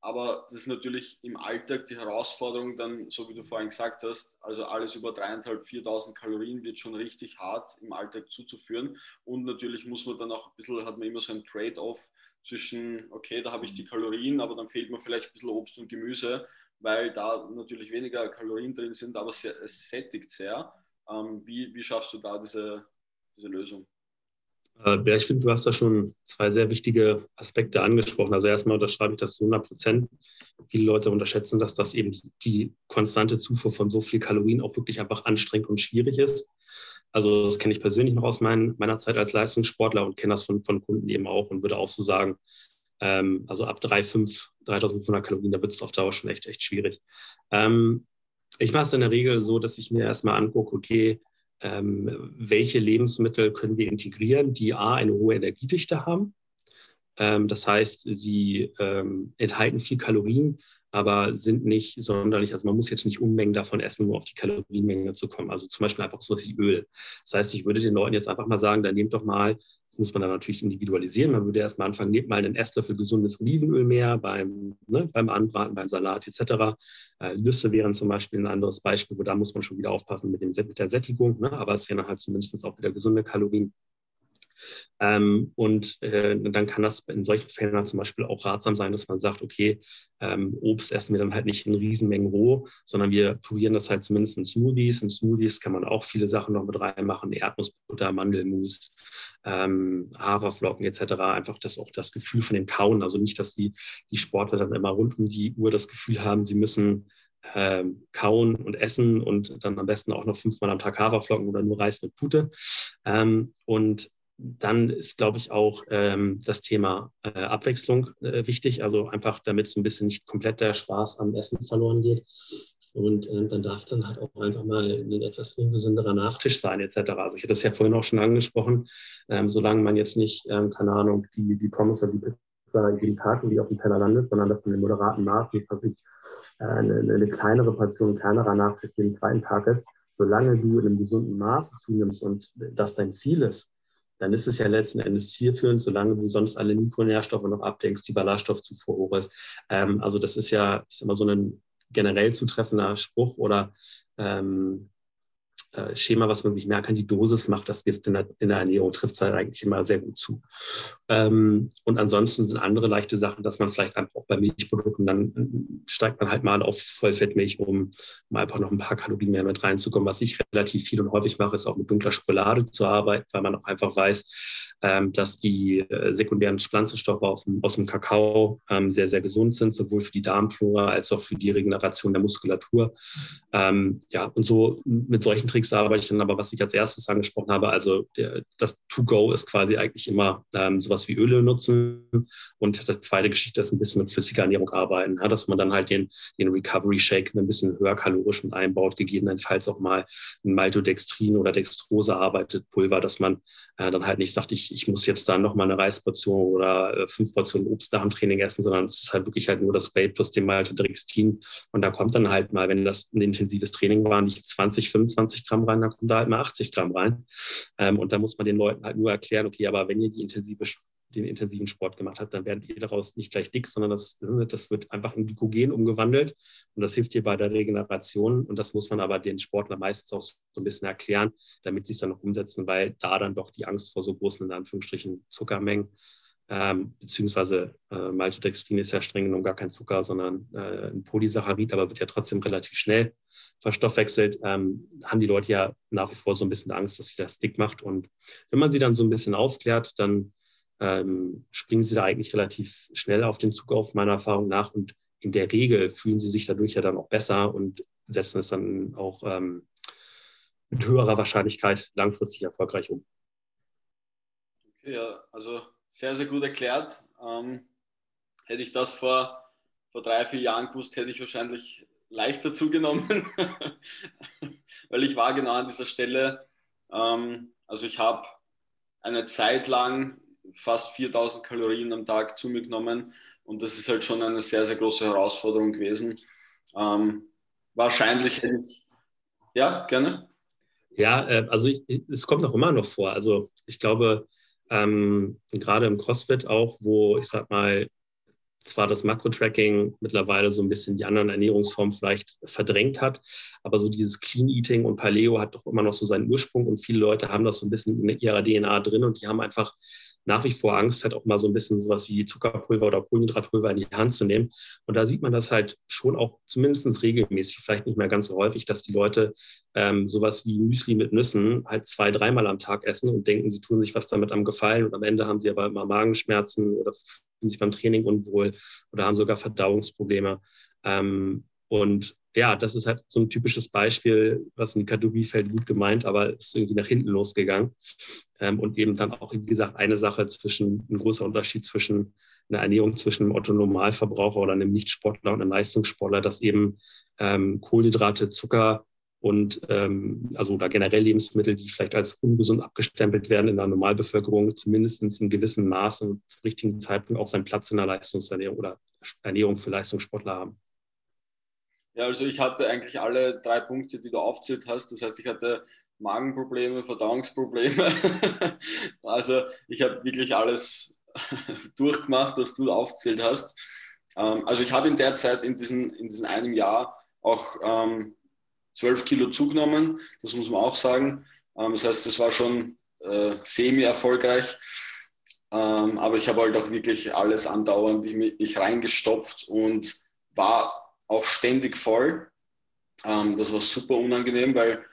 Aber das ist natürlich im Alltag die Herausforderung dann, so wie du vorhin gesagt hast, also alles über 3.500, 4.000 Kalorien wird schon richtig hart im Alltag zuzuführen. Und natürlich muss man dann auch ein bisschen, hat man immer so ein Trade-off zwischen, okay, da habe ich die Kalorien, aber dann fehlt mir vielleicht ein bisschen Obst und Gemüse, weil da natürlich weniger Kalorien drin sind, aber es sättigt sehr. Ähm, wie, wie schaffst du da diese, diese Lösung? Äh, ja, ich finde, du hast da schon zwei sehr wichtige Aspekte angesprochen. Also erstmal unterschreibe ich das zu 100 Prozent. Viele Leute unterschätzen, dass das eben die konstante Zufuhr von so viel Kalorien auch wirklich einfach anstrengend und schwierig ist. Also das kenne ich persönlich noch aus mein, meiner Zeit als Leistungssportler und kenne das von, von Kunden eben auch und würde auch so sagen, ähm, also ab 3.500, 3.500 Kalorien, da wird es auf Dauer schon echt, echt schwierig. Ähm, ich mache es in der Regel so, dass ich mir erstmal angucke, okay, ähm, welche Lebensmittel können wir integrieren, die A, eine hohe Energiedichte haben. Ähm, das heißt, sie ähm, enthalten viel Kalorien, aber sind nicht sonderlich, also man muss jetzt nicht Unmengen davon essen, um auf die Kalorienmenge zu kommen. Also zum Beispiel einfach so wie Öl. Das heißt, ich würde den Leuten jetzt einfach mal sagen, dann nehmt doch mal muss man dann natürlich individualisieren. Man würde erstmal anfangen, nehmt mal einen Esslöffel gesundes Olivenöl mehr beim, ne, beim Anbraten, beim Salat etc. Äh, Nüsse wären zum Beispiel ein anderes Beispiel, wo da muss man schon wieder aufpassen mit, dem, mit der Sättigung, ne? aber es wären halt zumindest auch wieder gesunde Kalorien. Ähm, und äh, dann kann das in solchen Fällen dann zum Beispiel auch ratsam sein, dass man sagt, okay, ähm, Obst essen wir dann halt nicht in Riesenmengen roh, sondern wir purieren das halt zumindest in Smoothies. In Smoothies kann man auch viele Sachen noch mit reinmachen, Erdnussbutter, Mandelmus, ähm, Haferflocken etc. Einfach das auch das Gefühl von dem Kauen. Also nicht, dass die, die Sportler dann immer rund um die Uhr das Gefühl haben, sie müssen ähm, kauen und essen und dann am besten auch noch fünfmal am Tag Haferflocken oder nur Reis mit Pute. Ähm, und dann ist, glaube ich, auch ähm, das Thema äh, Abwechslung äh, wichtig. Also einfach, damit so ein bisschen nicht komplett der Spaß am Essen verloren geht. Und äh, dann darf dann halt auch einfach mal ein etwas ungesünderer Nachtisch sein, etc. Also ich hatte das ja vorhin auch schon angesprochen. Ähm, solange man jetzt nicht, ähm, keine Ahnung, die, die Pommes oder die Pizza jeden Tag irgendwie auf dem Teller landet, sondern dass man in moderaten Maßen äh, eine, eine kleinere Portion, ein kleinerer Nachtisch jeden zweiten Tag ist, solange du in einem gesunden Maß zunimmst und das dein Ziel ist, dann ist es ja letzten Endes zielführend, solange du sonst alle Mikronährstoffe noch abdeckst, die Ballaststoffzufuhr hoch ist. Ähm, also das ist ja, ist immer so ein generell zutreffender Spruch oder ähm, äh, Schema, was man sich merken kann, die Dosis macht das Gift in der, in der Ernährung, trifft es halt eigentlich immer sehr gut zu. Ähm, und ansonsten sind andere leichte Sachen, dass man vielleicht einfach auch bei Milchprodukten, dann äh, steigt man halt mal auf Vollfettmilch, um, um einfach noch ein paar Kalorien mehr mit reinzukommen. Was ich relativ viel und häufig mache, ist auch mit dunkler Schokolade zu arbeiten, weil man auch einfach weiß, dass die äh, sekundären Pflanzenstoffe aus dem Kakao ähm, sehr, sehr gesund sind, sowohl für die Darmflora als auch für die Regeneration der Muskulatur. Ähm, ja, und so mit solchen Tricks arbeite ich dann aber, was ich als erstes angesprochen habe, also der, das To-Go ist quasi eigentlich immer ähm, sowas wie Öle nutzen und das zweite Geschichte ist ein bisschen mit flüssiger Ernährung arbeiten, dass man dann halt den, den Recovery Shake ein bisschen höher kalorisch mit einbaut, gegebenenfalls auch mal ein Maltodextrin oder Dextrose arbeitet, Pulver, dass man äh, dann halt nicht sagt, ich ich muss jetzt dann nochmal eine Reisportion oder äh, fünf Portionen Obst nach dem Training essen, sondern es ist halt wirklich halt nur das Whey plus dem Maltodextrin. Und da kommt dann halt mal, wenn das ein intensives Training war, nicht 20, 25 Gramm rein, dann kommt da halt mal 80 Gramm rein. Ähm, und da muss man den Leuten halt nur erklären, okay, aber wenn ihr die intensive den intensiven Sport gemacht habt, dann werdet ihr daraus nicht gleich dick, sondern das, das wird einfach in Glykogen umgewandelt. Und das hilft dir bei der Regeneration. Und das muss man aber den Sportler meistens auch so ein bisschen erklären, damit sie es dann noch umsetzen, weil da dann doch die Angst vor so großen, in Anführungsstrichen, Zuckermengen ähm, beziehungsweise äh, Maltodextrin ist ja streng genommen gar kein Zucker, sondern äh, ein Polysaccharid, aber wird ja trotzdem relativ schnell verstoffwechselt, ähm, haben die Leute ja nach wie vor so ein bisschen Angst, dass sie das dick macht. Und wenn man sie dann so ein bisschen aufklärt, dann ähm, springen sie da eigentlich relativ schnell auf den Zug auf, meiner Erfahrung nach. Und in der Regel fühlen sie sich dadurch ja dann auch besser und setzen es dann auch ähm, mit höherer Wahrscheinlichkeit langfristig erfolgreich um. Okay, ja, also sehr, sehr gut erklärt. Ähm, hätte ich das vor, vor drei, vier Jahren gewusst, hätte ich wahrscheinlich leichter zugenommen, weil ich war genau an dieser Stelle. Ähm, also ich habe eine Zeit lang fast 4000 Kalorien am Tag zu mir genommen und das ist halt schon eine sehr, sehr große Herausforderung gewesen. Ähm, wahrscheinlich hätte ich, ja, gerne. Ja, äh, also ich, es kommt auch immer noch vor. Also ich glaube, ähm, gerade im CrossFit auch, wo ich sag mal, zwar das Makro-Tracking mittlerweile so ein bisschen die anderen Ernährungsformen vielleicht verdrängt hat, aber so dieses Clean Eating und Paleo hat doch immer noch so seinen Ursprung und viele Leute haben das so ein bisschen in ihrer DNA drin und die haben einfach nach wie vor Angst hat, auch mal so ein bisschen sowas wie Zuckerpulver oder Kohlenhydratpulver in die Hand zu nehmen. Und da sieht man das halt schon auch zumindest regelmäßig, vielleicht nicht mehr ganz so häufig, dass die Leute ähm, sowas wie Müsli mit Nüssen halt zwei, dreimal am Tag essen und denken, sie tun sich was damit am Gefallen und am Ende haben sie aber immer Magenschmerzen oder fühlen sich beim Training unwohl oder haben sogar Verdauungsprobleme. Ähm, und ja, das ist halt so ein typisches Beispiel, was in fällt, gut gemeint, aber es ist irgendwie nach hinten losgegangen. Ähm, und eben dann auch, wie gesagt, eine Sache zwischen, ein großer Unterschied zwischen einer Ernährung zwischen einem Otto-Normalverbraucher oder einem Nichtsportler und einem Leistungssportler, dass eben ähm, Kohlenhydrate, Zucker und ähm, also oder generell Lebensmittel, die vielleicht als ungesund abgestempelt werden in der Normalbevölkerung, zumindest in gewissem Maße und zum richtigen Zeitpunkt auch seinen Platz in der Leistungsernährung oder Ernährung für Leistungssportler haben. Ja, also ich hatte eigentlich alle drei Punkte, die du aufzählt hast. Das heißt, ich hatte Magenprobleme, Verdauungsprobleme. also ich habe wirklich alles durchgemacht, was du aufzählt hast. Ähm, also ich habe in der Zeit, in diesem in diesen einem Jahr, auch ähm, 12 Kilo zugenommen. Das muss man auch sagen. Ähm, das heißt, das war schon äh, semi-erfolgreich. Ähm, aber ich habe halt auch wirklich alles andauernd in mich reingestopft und war auch ständig voll. Ähm, das war super unangenehm, weil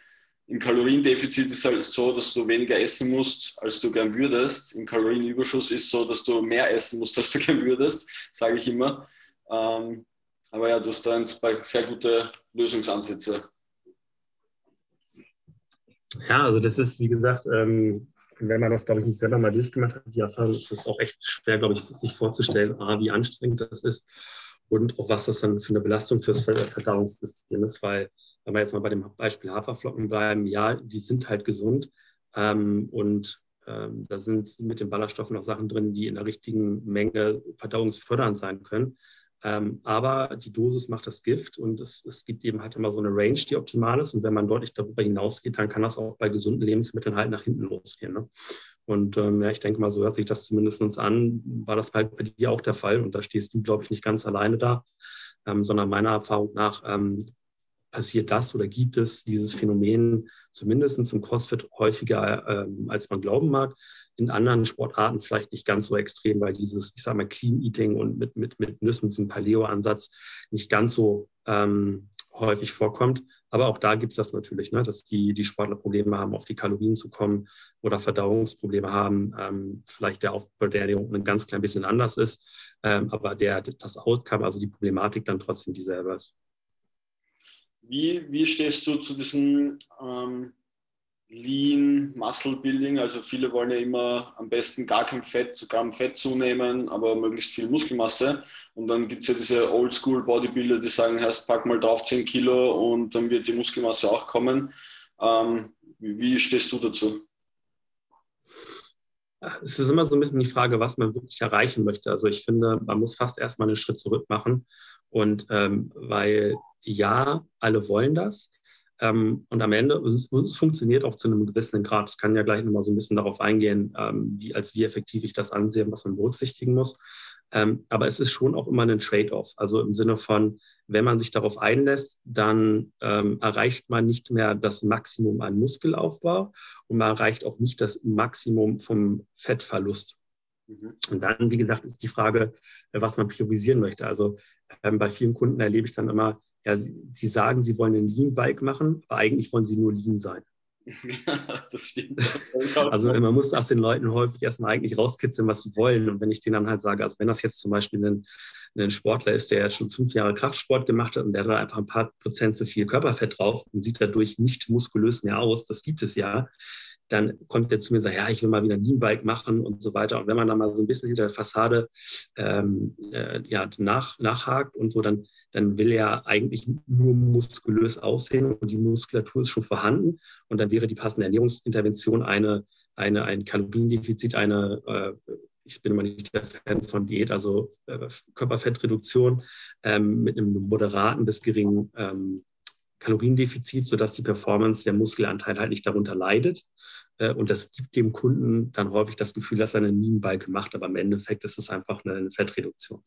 im Kaloriendefizit ist halt so, dass du weniger essen musst, als du gern würdest. Im Kalorienüberschuss ist so, dass du mehr essen musst, als du gern würdest, sage ich immer. Ähm, aber ja, du hast da ein paar sehr gute Lösungsansätze. Ja, also das ist, wie gesagt, ähm, wenn man das, glaube ich, nicht selber mal durchgemacht hat, die Erfahrung ist es auch echt schwer, glaube ich, sich vorzustellen, A, wie anstrengend das ist und auch was das dann für eine Belastung fürs Verdauungssystem ist, weil, wenn wir jetzt mal bei dem Beispiel Haferflocken bleiben, ja, die sind halt gesund ähm, und ähm, da sind mit den Ballaststoffen auch Sachen drin, die in der richtigen Menge verdauungsfördernd sein können. Ähm, aber die Dosis macht das Gift und es, es gibt eben halt immer so eine Range, die optimal ist. Und wenn man deutlich darüber hinausgeht, dann kann das auch bei gesunden Lebensmitteln halt nach hinten losgehen. Ne? Und ähm, ja, ich denke mal, so hört sich das zumindest an. War das halt bei dir auch der Fall? Und da stehst du, glaube ich, nicht ganz alleine da, ähm, sondern meiner Erfahrung nach ähm, passiert das oder gibt es dieses Phänomen zumindest im CrossFit häufiger, ähm, als man glauben mag in anderen Sportarten vielleicht nicht ganz so extrem, weil dieses, ich sage mal, Clean Eating und mit, mit, mit Nüssen, diesem Paleo-Ansatz nicht ganz so ähm, häufig vorkommt. Aber auch da gibt es das natürlich, ne, dass die, die Sportler Probleme haben, auf die Kalorien zu kommen oder Verdauungsprobleme haben. Ähm, vielleicht der Aufbau der Ernährung ein ganz klein bisschen anders ist, ähm, aber der, das Outcome, also die Problematik dann trotzdem dieselbe ist. Wie, wie stehst du zu diesem ähm, Lean Muscle Building. Also viele wollen ja immer am besten gar kein Fett, Gramm Fett zunehmen, aber möglichst viel Muskelmasse. Und dann gibt es ja diese Oldschool Bodybuilder, die sagen, erst pack mal drauf 10 Kilo und dann wird die Muskelmasse auch kommen. Ähm, wie, wie stehst du dazu? Es ist immer so ein bisschen die Frage, was man wirklich erreichen möchte. Also ich finde, man muss fast erstmal einen Schritt zurück machen. Und ähm, weil ja, alle wollen das, ähm, und am Ende, es, es, funktioniert auch zu einem gewissen Grad. Ich kann ja gleich nochmal so ein bisschen darauf eingehen, ähm, wie, als wie effektiv ich das ansehe und was man berücksichtigen muss. Ähm, aber es ist schon auch immer ein Trade-off. Also im Sinne von, wenn man sich darauf einlässt, dann ähm, erreicht man nicht mehr das Maximum an Muskelaufbau und man erreicht auch nicht das Maximum vom Fettverlust. Mhm. Und dann, wie gesagt, ist die Frage, was man priorisieren möchte. Also ähm, bei vielen Kunden erlebe ich dann immer, ja, sie, sie sagen, sie wollen ein Lean-Bike machen, aber eigentlich wollen sie nur Lean sein. das stimmt. also man muss aus den Leuten häufig erstmal eigentlich rauskitzeln, was sie wollen. Und wenn ich denen dann halt sage, also wenn das jetzt zum Beispiel ein, ein Sportler ist, der schon fünf Jahre Kraftsport gemacht hat und der hat einfach ein paar Prozent zu viel Körperfett drauf und sieht dadurch nicht muskulös mehr aus, das gibt es ja, dann kommt er zu mir und sagt, ja, ich will mal wieder ein Lean-Bike machen und so weiter. Und wenn man dann mal so ein bisschen hinter der Fassade ähm, äh, ja, nach, nachhakt und so, dann, dann will er eigentlich nur muskulös aussehen und die Muskulatur ist schon vorhanden. Und dann wäre die passende Ernährungsintervention eine, eine, ein Kaloriendefizit, eine äh, ich bin immer nicht der Fan von Diät, also äh, Körperfettreduktion ähm, mit einem moderaten bis geringen ähm, Kaloriendefizit, sodass die Performance, der Muskelanteil halt nicht darunter leidet. Äh, und das gibt dem Kunden dann häufig das Gefühl, dass er eine Lean-Bike macht, aber im Endeffekt ist es einfach eine Fettreduktion.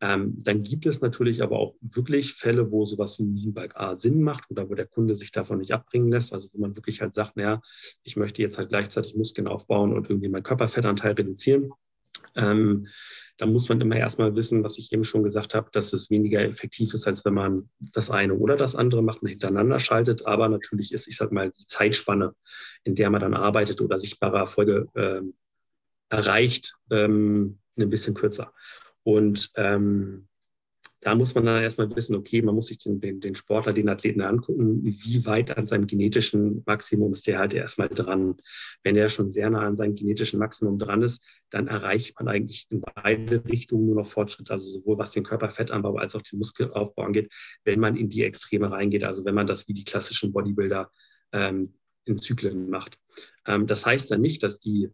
Ähm, dann gibt es natürlich aber auch wirklich Fälle, wo sowas wie Lean-Bike A Sinn macht oder wo der Kunde sich davon nicht abbringen lässt. Also wo man wirklich halt sagt, naja, ich möchte jetzt halt gleichzeitig Muskeln aufbauen und irgendwie meinen Körperfettanteil reduzieren. Ähm, da muss man immer erstmal wissen, was ich eben schon gesagt habe, dass es weniger effektiv ist, als wenn man das eine oder das andere macht und hintereinander schaltet. Aber natürlich ist, ich sag mal, die Zeitspanne, in der man dann arbeitet oder sichtbare Erfolge äh, erreicht, ähm, ein bisschen kürzer. Und ähm, da muss man dann erstmal wissen, okay, man muss sich den, den, den Sportler, den Athleten angucken, wie weit an seinem genetischen Maximum ist der halt erstmal dran. Wenn er schon sehr nah an seinem genetischen Maximum dran ist, dann erreicht man eigentlich in beide Richtungen nur noch Fortschritt, also sowohl was den Körperfettanbau als auch den Muskelaufbau angeht, wenn man in die Extreme reingeht, also wenn man das wie die klassischen Bodybuilder ähm, in Zyklen macht. Ähm, das heißt dann nicht, dass die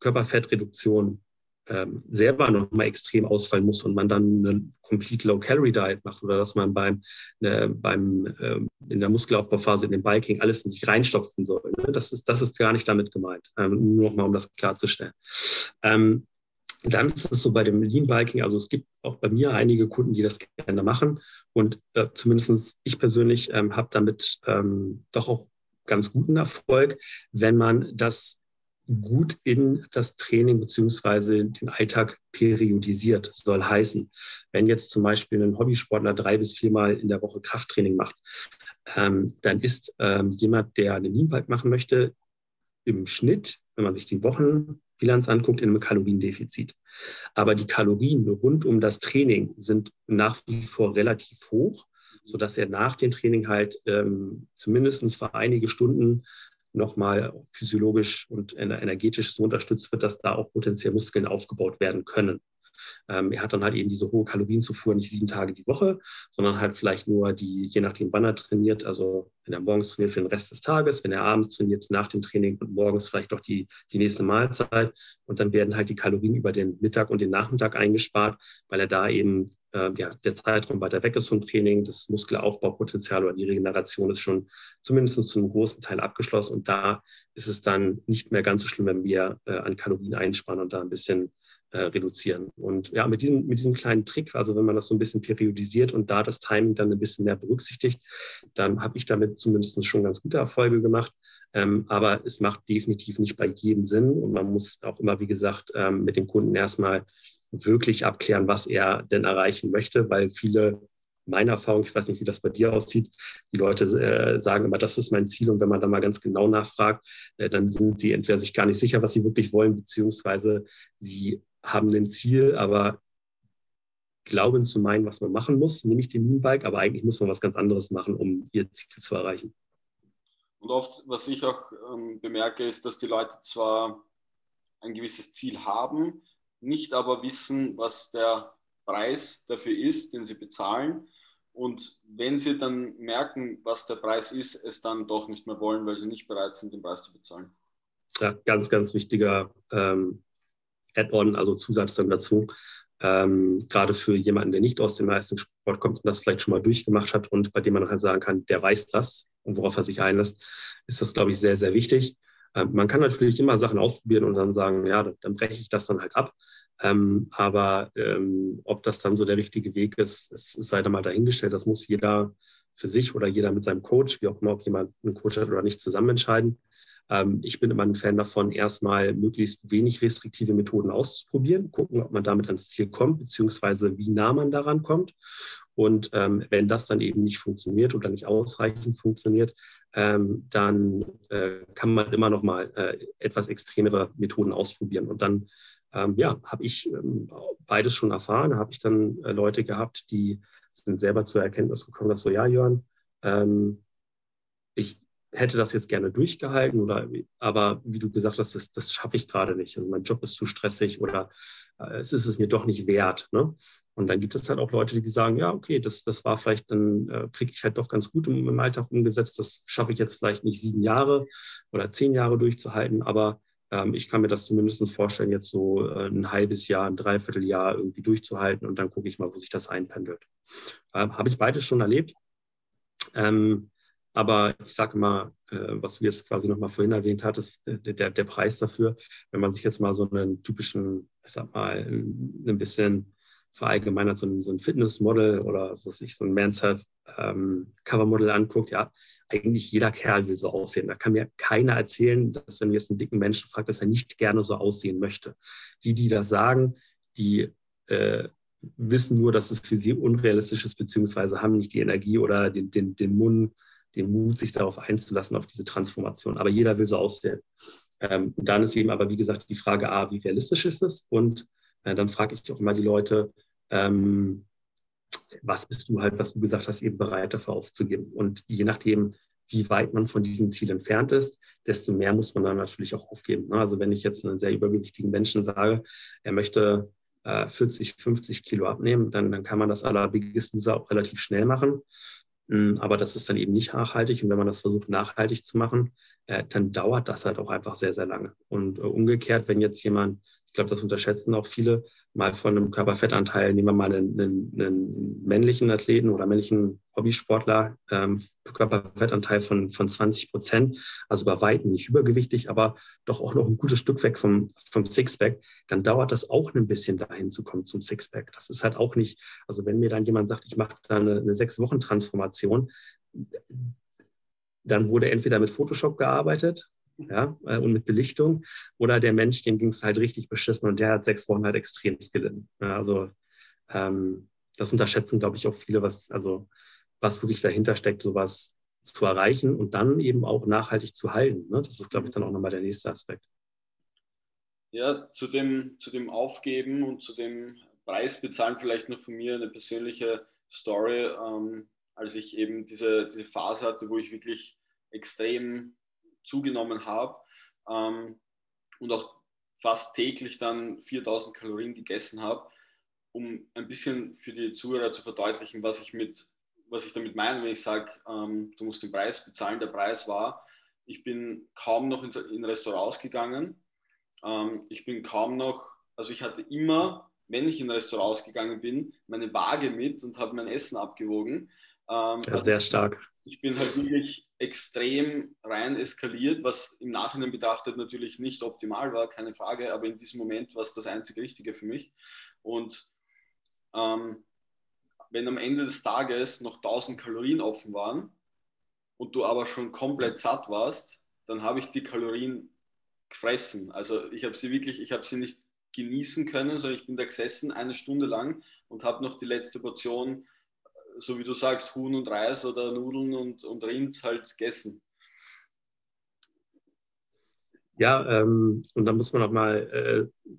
Körperfettreduktion ähm, selber nochmal extrem ausfallen muss und man dann eine Complete Low-Calorie-Diet macht oder dass man beim, äh, beim äh, in der Muskelaufbauphase, in dem Biking alles in sich reinstopfen soll. Ne? Das, ist, das ist gar nicht damit gemeint. Ähm, nur nochmal, um das klarzustellen. Ähm, dann ist es so bei dem Lean Biking, also es gibt auch bei mir einige Kunden, die das gerne machen. Und äh, zumindest ich persönlich ähm, habe damit ähm, doch auch ganz guten Erfolg, wenn man das gut in das Training beziehungsweise den Alltag periodisiert, soll heißen. Wenn jetzt zum Beispiel ein Hobbysportler drei bis viermal in der Woche Krafttraining macht, ähm, dann ist ähm, jemand, der eine Lean machen möchte, im Schnitt, wenn man sich die Wochenbilanz anguckt, in einem Kaloriendefizit. Aber die Kalorien rund um das Training sind nach wie vor relativ hoch, sodass er nach dem Training halt ähm, zumindest für einige Stunden nochmal physiologisch und energetisch so unterstützt wird, dass da auch potenziell Muskeln aufgebaut werden können. Ähm, er hat dann halt eben diese hohe Kalorienzufuhr nicht sieben Tage die Woche, sondern halt vielleicht nur die, je nachdem, wann er trainiert, also wenn er morgens trainiert für den Rest des Tages, wenn er abends trainiert nach dem Training und morgens vielleicht auch die, die nächste Mahlzeit. Und dann werden halt die Kalorien über den Mittag und den Nachmittag eingespart, weil er da eben äh, ja, der Zeitraum weiter weg ist vom Training, das Muskelaufbaupotenzial oder die Regeneration ist schon zumindest zu einem großen Teil abgeschlossen. Und da ist es dann nicht mehr ganz so schlimm, wenn wir äh, an Kalorien einsparen und da ein bisschen äh, reduzieren. Und ja, mit diesem, mit diesem kleinen Trick, also wenn man das so ein bisschen periodisiert und da das Timing dann ein bisschen mehr berücksichtigt, dann habe ich damit zumindest schon ganz gute Erfolge gemacht. Ähm, aber es macht definitiv nicht bei jedem Sinn und man muss auch immer, wie gesagt, ähm, mit dem Kunden erstmal wirklich abklären, was er denn erreichen möchte, weil viele meine Erfahrung, ich weiß nicht, wie das bei dir aussieht, die Leute äh, sagen immer, das ist mein Ziel. Und wenn man da mal ganz genau nachfragt, äh, dann sind sie entweder sich gar nicht sicher, was sie wirklich wollen, beziehungsweise sie haben ein Ziel, aber glauben zu meinen, was man machen muss, nämlich den Moonbike, aber eigentlich muss man was ganz anderes machen, um ihr Ziel zu erreichen. Und oft, was ich auch ähm, bemerke, ist, dass die Leute zwar ein gewisses Ziel haben, nicht aber wissen, was der Preis dafür ist, den sie bezahlen. Und wenn sie dann merken, was der Preis ist, es dann doch nicht mehr wollen, weil sie nicht bereit sind, den Preis zu bezahlen. Ja, ganz, ganz wichtiger ähm, Add-on, also Zusatz dann dazu. Ähm, gerade für jemanden, der nicht aus dem Leistungssport kommt und das vielleicht schon mal durchgemacht hat und bei dem man halt sagen kann, der weiß das und worauf er sich einlässt, ist das, glaube ich, sehr, sehr wichtig. Ähm, man kann natürlich immer Sachen ausprobieren und dann sagen, ja, dann breche ich das dann halt ab. Ähm, aber ähm, ob das dann so der richtige Weg ist, es sei da mal dahingestellt. Das muss jeder für sich oder jeder mit seinem Coach, wie auch immer, ob jemand einen Coach hat oder nicht, zusammen entscheiden. Ähm, ich bin immer ein Fan davon, erstmal möglichst wenig restriktive Methoden auszuprobieren, gucken, ob man damit ans Ziel kommt, beziehungsweise wie nah man daran kommt. Und ähm, wenn das dann eben nicht funktioniert oder nicht ausreichend funktioniert, ähm, dann äh, kann man immer noch mal äh, etwas extremere Methoden ausprobieren. Und dann ähm, ja, habe ich ähm, beides schon erfahren. Habe ich dann äh, Leute gehabt, die sind selber zur Erkenntnis gekommen, dass so, ja, Jörn, ähm, ich, hätte das jetzt gerne durchgehalten oder aber wie du gesagt hast, das, das schaffe ich gerade nicht. Also mein Job ist zu stressig oder äh, es ist es mir doch nicht wert. Ne? Und dann gibt es halt auch Leute, die sagen, ja, okay, das, das war vielleicht, dann äh, kriege ich halt doch ganz gut im, im Alltag umgesetzt. Das schaffe ich jetzt vielleicht nicht sieben Jahre oder zehn Jahre durchzuhalten, aber ähm, ich kann mir das zumindest vorstellen, jetzt so äh, ein halbes Jahr, ein Dreivierteljahr irgendwie durchzuhalten und dann gucke ich mal, wo sich das einpendelt. Ähm, Habe ich beides schon erlebt. Ähm, aber ich sage mal, äh, was du jetzt quasi nochmal vorhin erwähnt hattest, der, der, der Preis dafür, wenn man sich jetzt mal so einen typischen, ich sag mal, ein bisschen verallgemeinert, so ein, so ein Fitnessmodel oder was ich, so ein Man's Health ähm, Covermodel anguckt, ja, eigentlich jeder Kerl will so aussehen. Da kann mir keiner erzählen, dass wenn du jetzt einen dicken Menschen fragt, dass er nicht gerne so aussehen möchte. Die, die das sagen, die äh, wissen nur, dass es für sie unrealistisch ist, beziehungsweise haben nicht die Energie oder den, den, den Mund, den Mut, sich darauf einzulassen, auf diese Transformation. Aber jeder will so aussehen. Ähm, und dann ist eben aber, wie gesagt, die Frage A, wie realistisch ist es? Und äh, dann frage ich auch immer die Leute, ähm, was bist du halt, was du gesagt hast, eben bereit dafür aufzugeben? Und je nachdem, wie weit man von diesem Ziel entfernt ist, desto mehr muss man dann natürlich auch aufgeben. Ne? Also wenn ich jetzt einen sehr übergewichtigen Menschen sage, er möchte 40, äh, 50 Kilo abnehmen, dann, dann kann man das aller Biggest Loser auch relativ schnell machen. Hm, aber das ist dann eben nicht nachhaltig. Und wenn man das versucht, nachhaltig zu machen, äh, dann dauert das halt auch einfach sehr, sehr lange. Und äh, umgekehrt, wenn jetzt jemand ich glaube, das unterschätzen auch viele, mal von einem Körperfettanteil, nehmen wir mal einen, einen, einen männlichen Athleten oder männlichen Hobbysportler, ähm, Körperfettanteil von, von 20 Prozent, also bei weitem nicht übergewichtig, aber doch auch noch ein gutes Stück weg vom, vom Sixpack, dann dauert das auch ein bisschen dahin zu kommen zum Sixpack. Das ist halt auch nicht, also wenn mir dann jemand sagt, ich mache da eine, eine sechs Wochen Transformation, dann wurde entweder mit Photoshop gearbeitet ja, äh, und mit Belichtung. Oder der Mensch, dem ging es halt richtig beschissen und der hat sechs Wochen halt extrem gelitten. Ja, also ähm, das unterschätzen, glaube ich, auch viele, was, also was wirklich dahinter steckt, sowas zu erreichen und dann eben auch nachhaltig zu halten. Ne? Das ist, glaube ich, dann auch nochmal der nächste Aspekt. Ja, zu dem, zu dem Aufgeben und zu dem Preis bezahlen vielleicht noch von mir eine persönliche Story, ähm, als ich eben diese, diese Phase hatte, wo ich wirklich extrem zugenommen habe ähm, und auch fast täglich dann 4000 Kalorien gegessen habe, um ein bisschen für die Zuhörer zu verdeutlichen, was ich, mit, was ich damit meine, wenn ich sage, ähm, du musst den Preis bezahlen. Der Preis war, ich bin kaum noch in, in Restaurants gegangen. Ähm, ich bin kaum noch, also ich hatte immer, wenn ich in Restaurants gegangen bin, meine Waage mit und habe mein Essen abgewogen. Ähm, ja, sehr stark. Ich bin halt wirklich extrem rein eskaliert, was im Nachhinein betrachtet natürlich nicht optimal war, keine Frage, aber in diesem Moment war es das einzige Richtige für mich. Und ähm, wenn am Ende des Tages noch 1000 Kalorien offen waren und du aber schon komplett satt warst, dann habe ich die Kalorien gefressen. Also ich habe sie wirklich, ich habe sie nicht genießen können, sondern ich bin da gesessen eine Stunde lang und habe noch die letzte Portion so wie du sagst, Huhn und Reis oder Nudeln und, und Rind halt gegessen. Ja, ähm, und da muss man auch mal äh,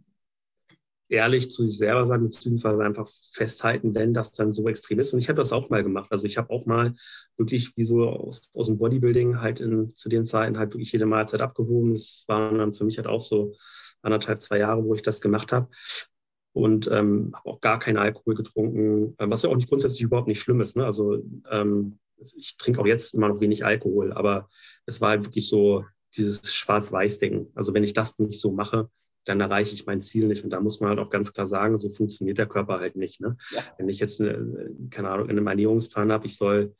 ehrlich zu sich selber sein, beziehungsweise einfach festhalten, wenn das dann so extrem ist. Und ich habe das auch mal gemacht. Also ich habe auch mal wirklich wie so aus, aus dem Bodybuilding halt in, zu den Zeiten halt wirklich jede Mahlzeit abgewogen. Das waren dann für mich halt auch so anderthalb, zwei Jahre, wo ich das gemacht habe und ähm, habe auch gar keinen Alkohol getrunken, äh, was ja auch nicht grundsätzlich überhaupt nicht schlimm ist. Ne? Also ähm, ich trinke auch jetzt immer noch wenig Alkohol, aber es war halt wirklich so dieses Schwarz-Weiß-Ding. Also wenn ich das nicht so mache, dann erreiche ich mein Ziel nicht. Und da muss man halt auch ganz klar sagen, so funktioniert der Körper halt nicht. Ne? Ja. Wenn ich jetzt, eine, keine Ahnung, in einem Ernährungsplan habe, ich soll,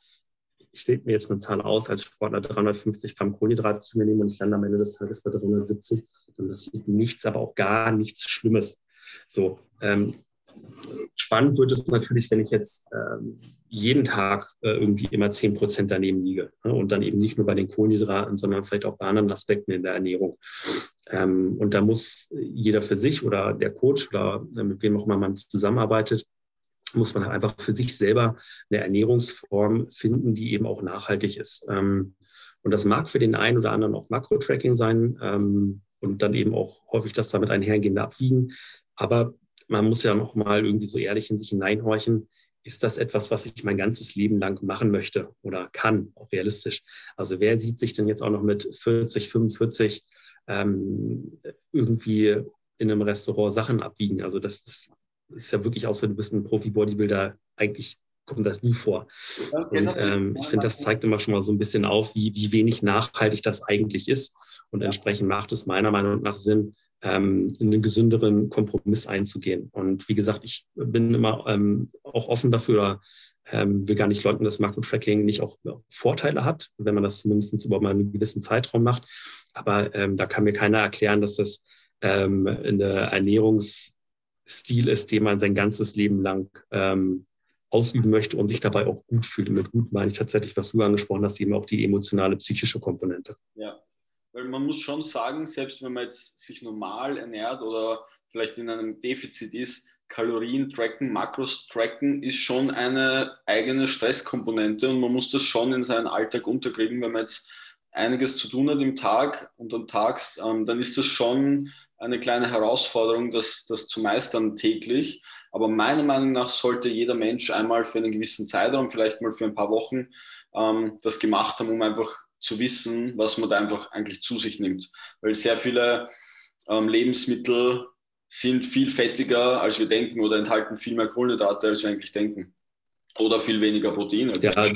ich lege mir jetzt eine Zahl aus, als Sportler 350 Gramm Kohlenhydrate zu mir nehmen und ich lande am Ende des Tages bei 370, dann passiert nichts, aber auch gar nichts Schlimmes. So, ähm, spannend wird es natürlich, wenn ich jetzt ähm, jeden Tag äh, irgendwie immer 10 Prozent daneben liege ne? und dann eben nicht nur bei den Kohlenhydraten, sondern vielleicht auch bei anderen Aspekten in der Ernährung. Ähm, und da muss jeder für sich oder der Coach oder äh, mit wem auch immer man zusammenarbeitet, muss man halt einfach für sich selber eine Ernährungsform finden, die eben auch nachhaltig ist. Ähm, und das mag für den einen oder anderen auch Makro-Tracking sein ähm, und dann eben auch häufig das damit einhergehende Abwiegen. Aber man muss ja noch mal irgendwie so ehrlich in sich hineinhorchen. Ist das etwas, was ich mein ganzes Leben lang machen möchte oder kann, auch realistisch? Also wer sieht sich denn jetzt auch noch mit 40, 45 ähm, irgendwie in einem Restaurant Sachen abwiegen? Also das ist, ist ja wirklich so, du bist ein Profi-Bodybuilder, eigentlich kommt das nie vor. Und ähm, ich finde, das zeigt immer schon mal so ein bisschen auf, wie, wie wenig nachhaltig das eigentlich ist. Und entsprechend macht es meiner Meinung nach Sinn, ähm, in einen gesünderen Kompromiss einzugehen. Und wie gesagt, ich bin immer ähm, auch offen dafür, ähm, will gar nicht leugnen, dass Makro-Tracking nicht auch Vorteile hat, wenn man das zumindest über mal einen gewissen Zeitraum macht. Aber ähm, da kann mir keiner erklären, dass das ähm, eine Ernährungsstil ist, den man sein ganzes Leben lang ähm, ausüben möchte und sich dabei auch gut fühlt. Und mit gut meine ich tatsächlich, was du angesprochen hast, eben auch die emotionale, psychische Komponente. Ja, weil man muss schon sagen, selbst wenn man jetzt sich normal ernährt oder vielleicht in einem Defizit ist, Kalorien tracken, Makros tracken ist schon eine eigene Stresskomponente und man muss das schon in seinen Alltag unterkriegen, wenn man jetzt einiges zu tun hat im Tag und am Tags, ähm, dann ist das schon eine kleine Herausforderung, das, das zu meistern täglich. Aber meiner Meinung nach sollte jeder Mensch einmal für einen gewissen Zeitraum, vielleicht mal für ein paar Wochen, ähm, das gemacht haben, um einfach zu wissen, was man da einfach eigentlich zu sich nimmt. Weil sehr viele ähm, Lebensmittel sind viel fettiger, als wir denken oder enthalten viel mehr Kohlenhydrate, als wir eigentlich denken. Oder viel weniger Proteine. Ja,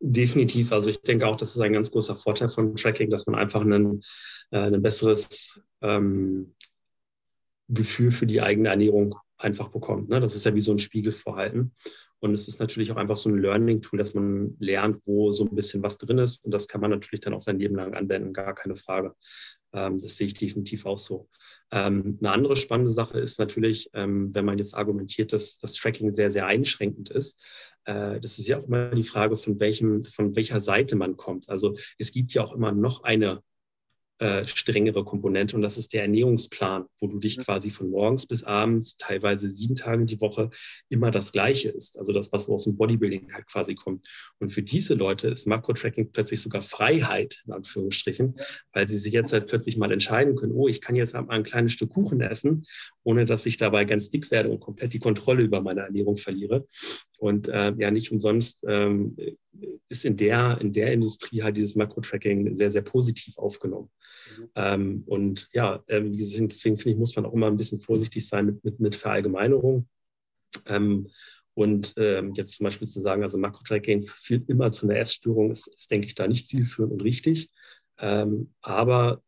definitiv. Also ich denke auch, das ist ein ganz großer Vorteil von Tracking, dass man einfach ein, äh, ein besseres ähm, Gefühl für die eigene Ernährung einfach bekommt. Ne? Das ist ja wie so ein Spiegelverhalten. Und es ist natürlich auch einfach so ein Learning-Tool, dass man lernt, wo so ein bisschen was drin ist. Und das kann man natürlich dann auch sein Leben lang anwenden, gar keine Frage. Ähm, das sehe ich definitiv auch so. Ähm, eine andere spannende Sache ist natürlich, ähm, wenn man jetzt argumentiert, dass das Tracking sehr, sehr einschränkend ist. Äh, das ist ja auch immer die Frage, von, welchem, von welcher Seite man kommt. Also es gibt ja auch immer noch eine äh, strengere Komponente und das ist der Ernährungsplan, wo du dich quasi von morgens bis abends, teilweise sieben Tage die Woche, immer das Gleiche ist. Also das, was aus dem Bodybuilding halt quasi kommt. Und für diese Leute ist Makro-Tracking plötzlich sogar Freiheit, in Anführungsstrichen, weil sie sich jetzt halt plötzlich mal entscheiden können, oh, ich kann jetzt mal ein kleines Stück Kuchen essen, ohne dass ich dabei ganz dick werde und komplett die Kontrolle über meine Ernährung verliere. Und äh, ja, nicht umsonst ähm, ist in der, in der Industrie halt dieses Makro-Tracking sehr, sehr positiv aufgenommen. Ähm, und ja, äh, deswegen finde ich, muss man auch immer ein bisschen vorsichtig sein mit, mit, mit Verallgemeinerung. Ähm, und ähm, jetzt zum Beispiel zu sagen, also Makro-Tracking führt immer zu einer Essstörung, ist, ist, denke ich, da nicht zielführend und richtig. Ähm, aber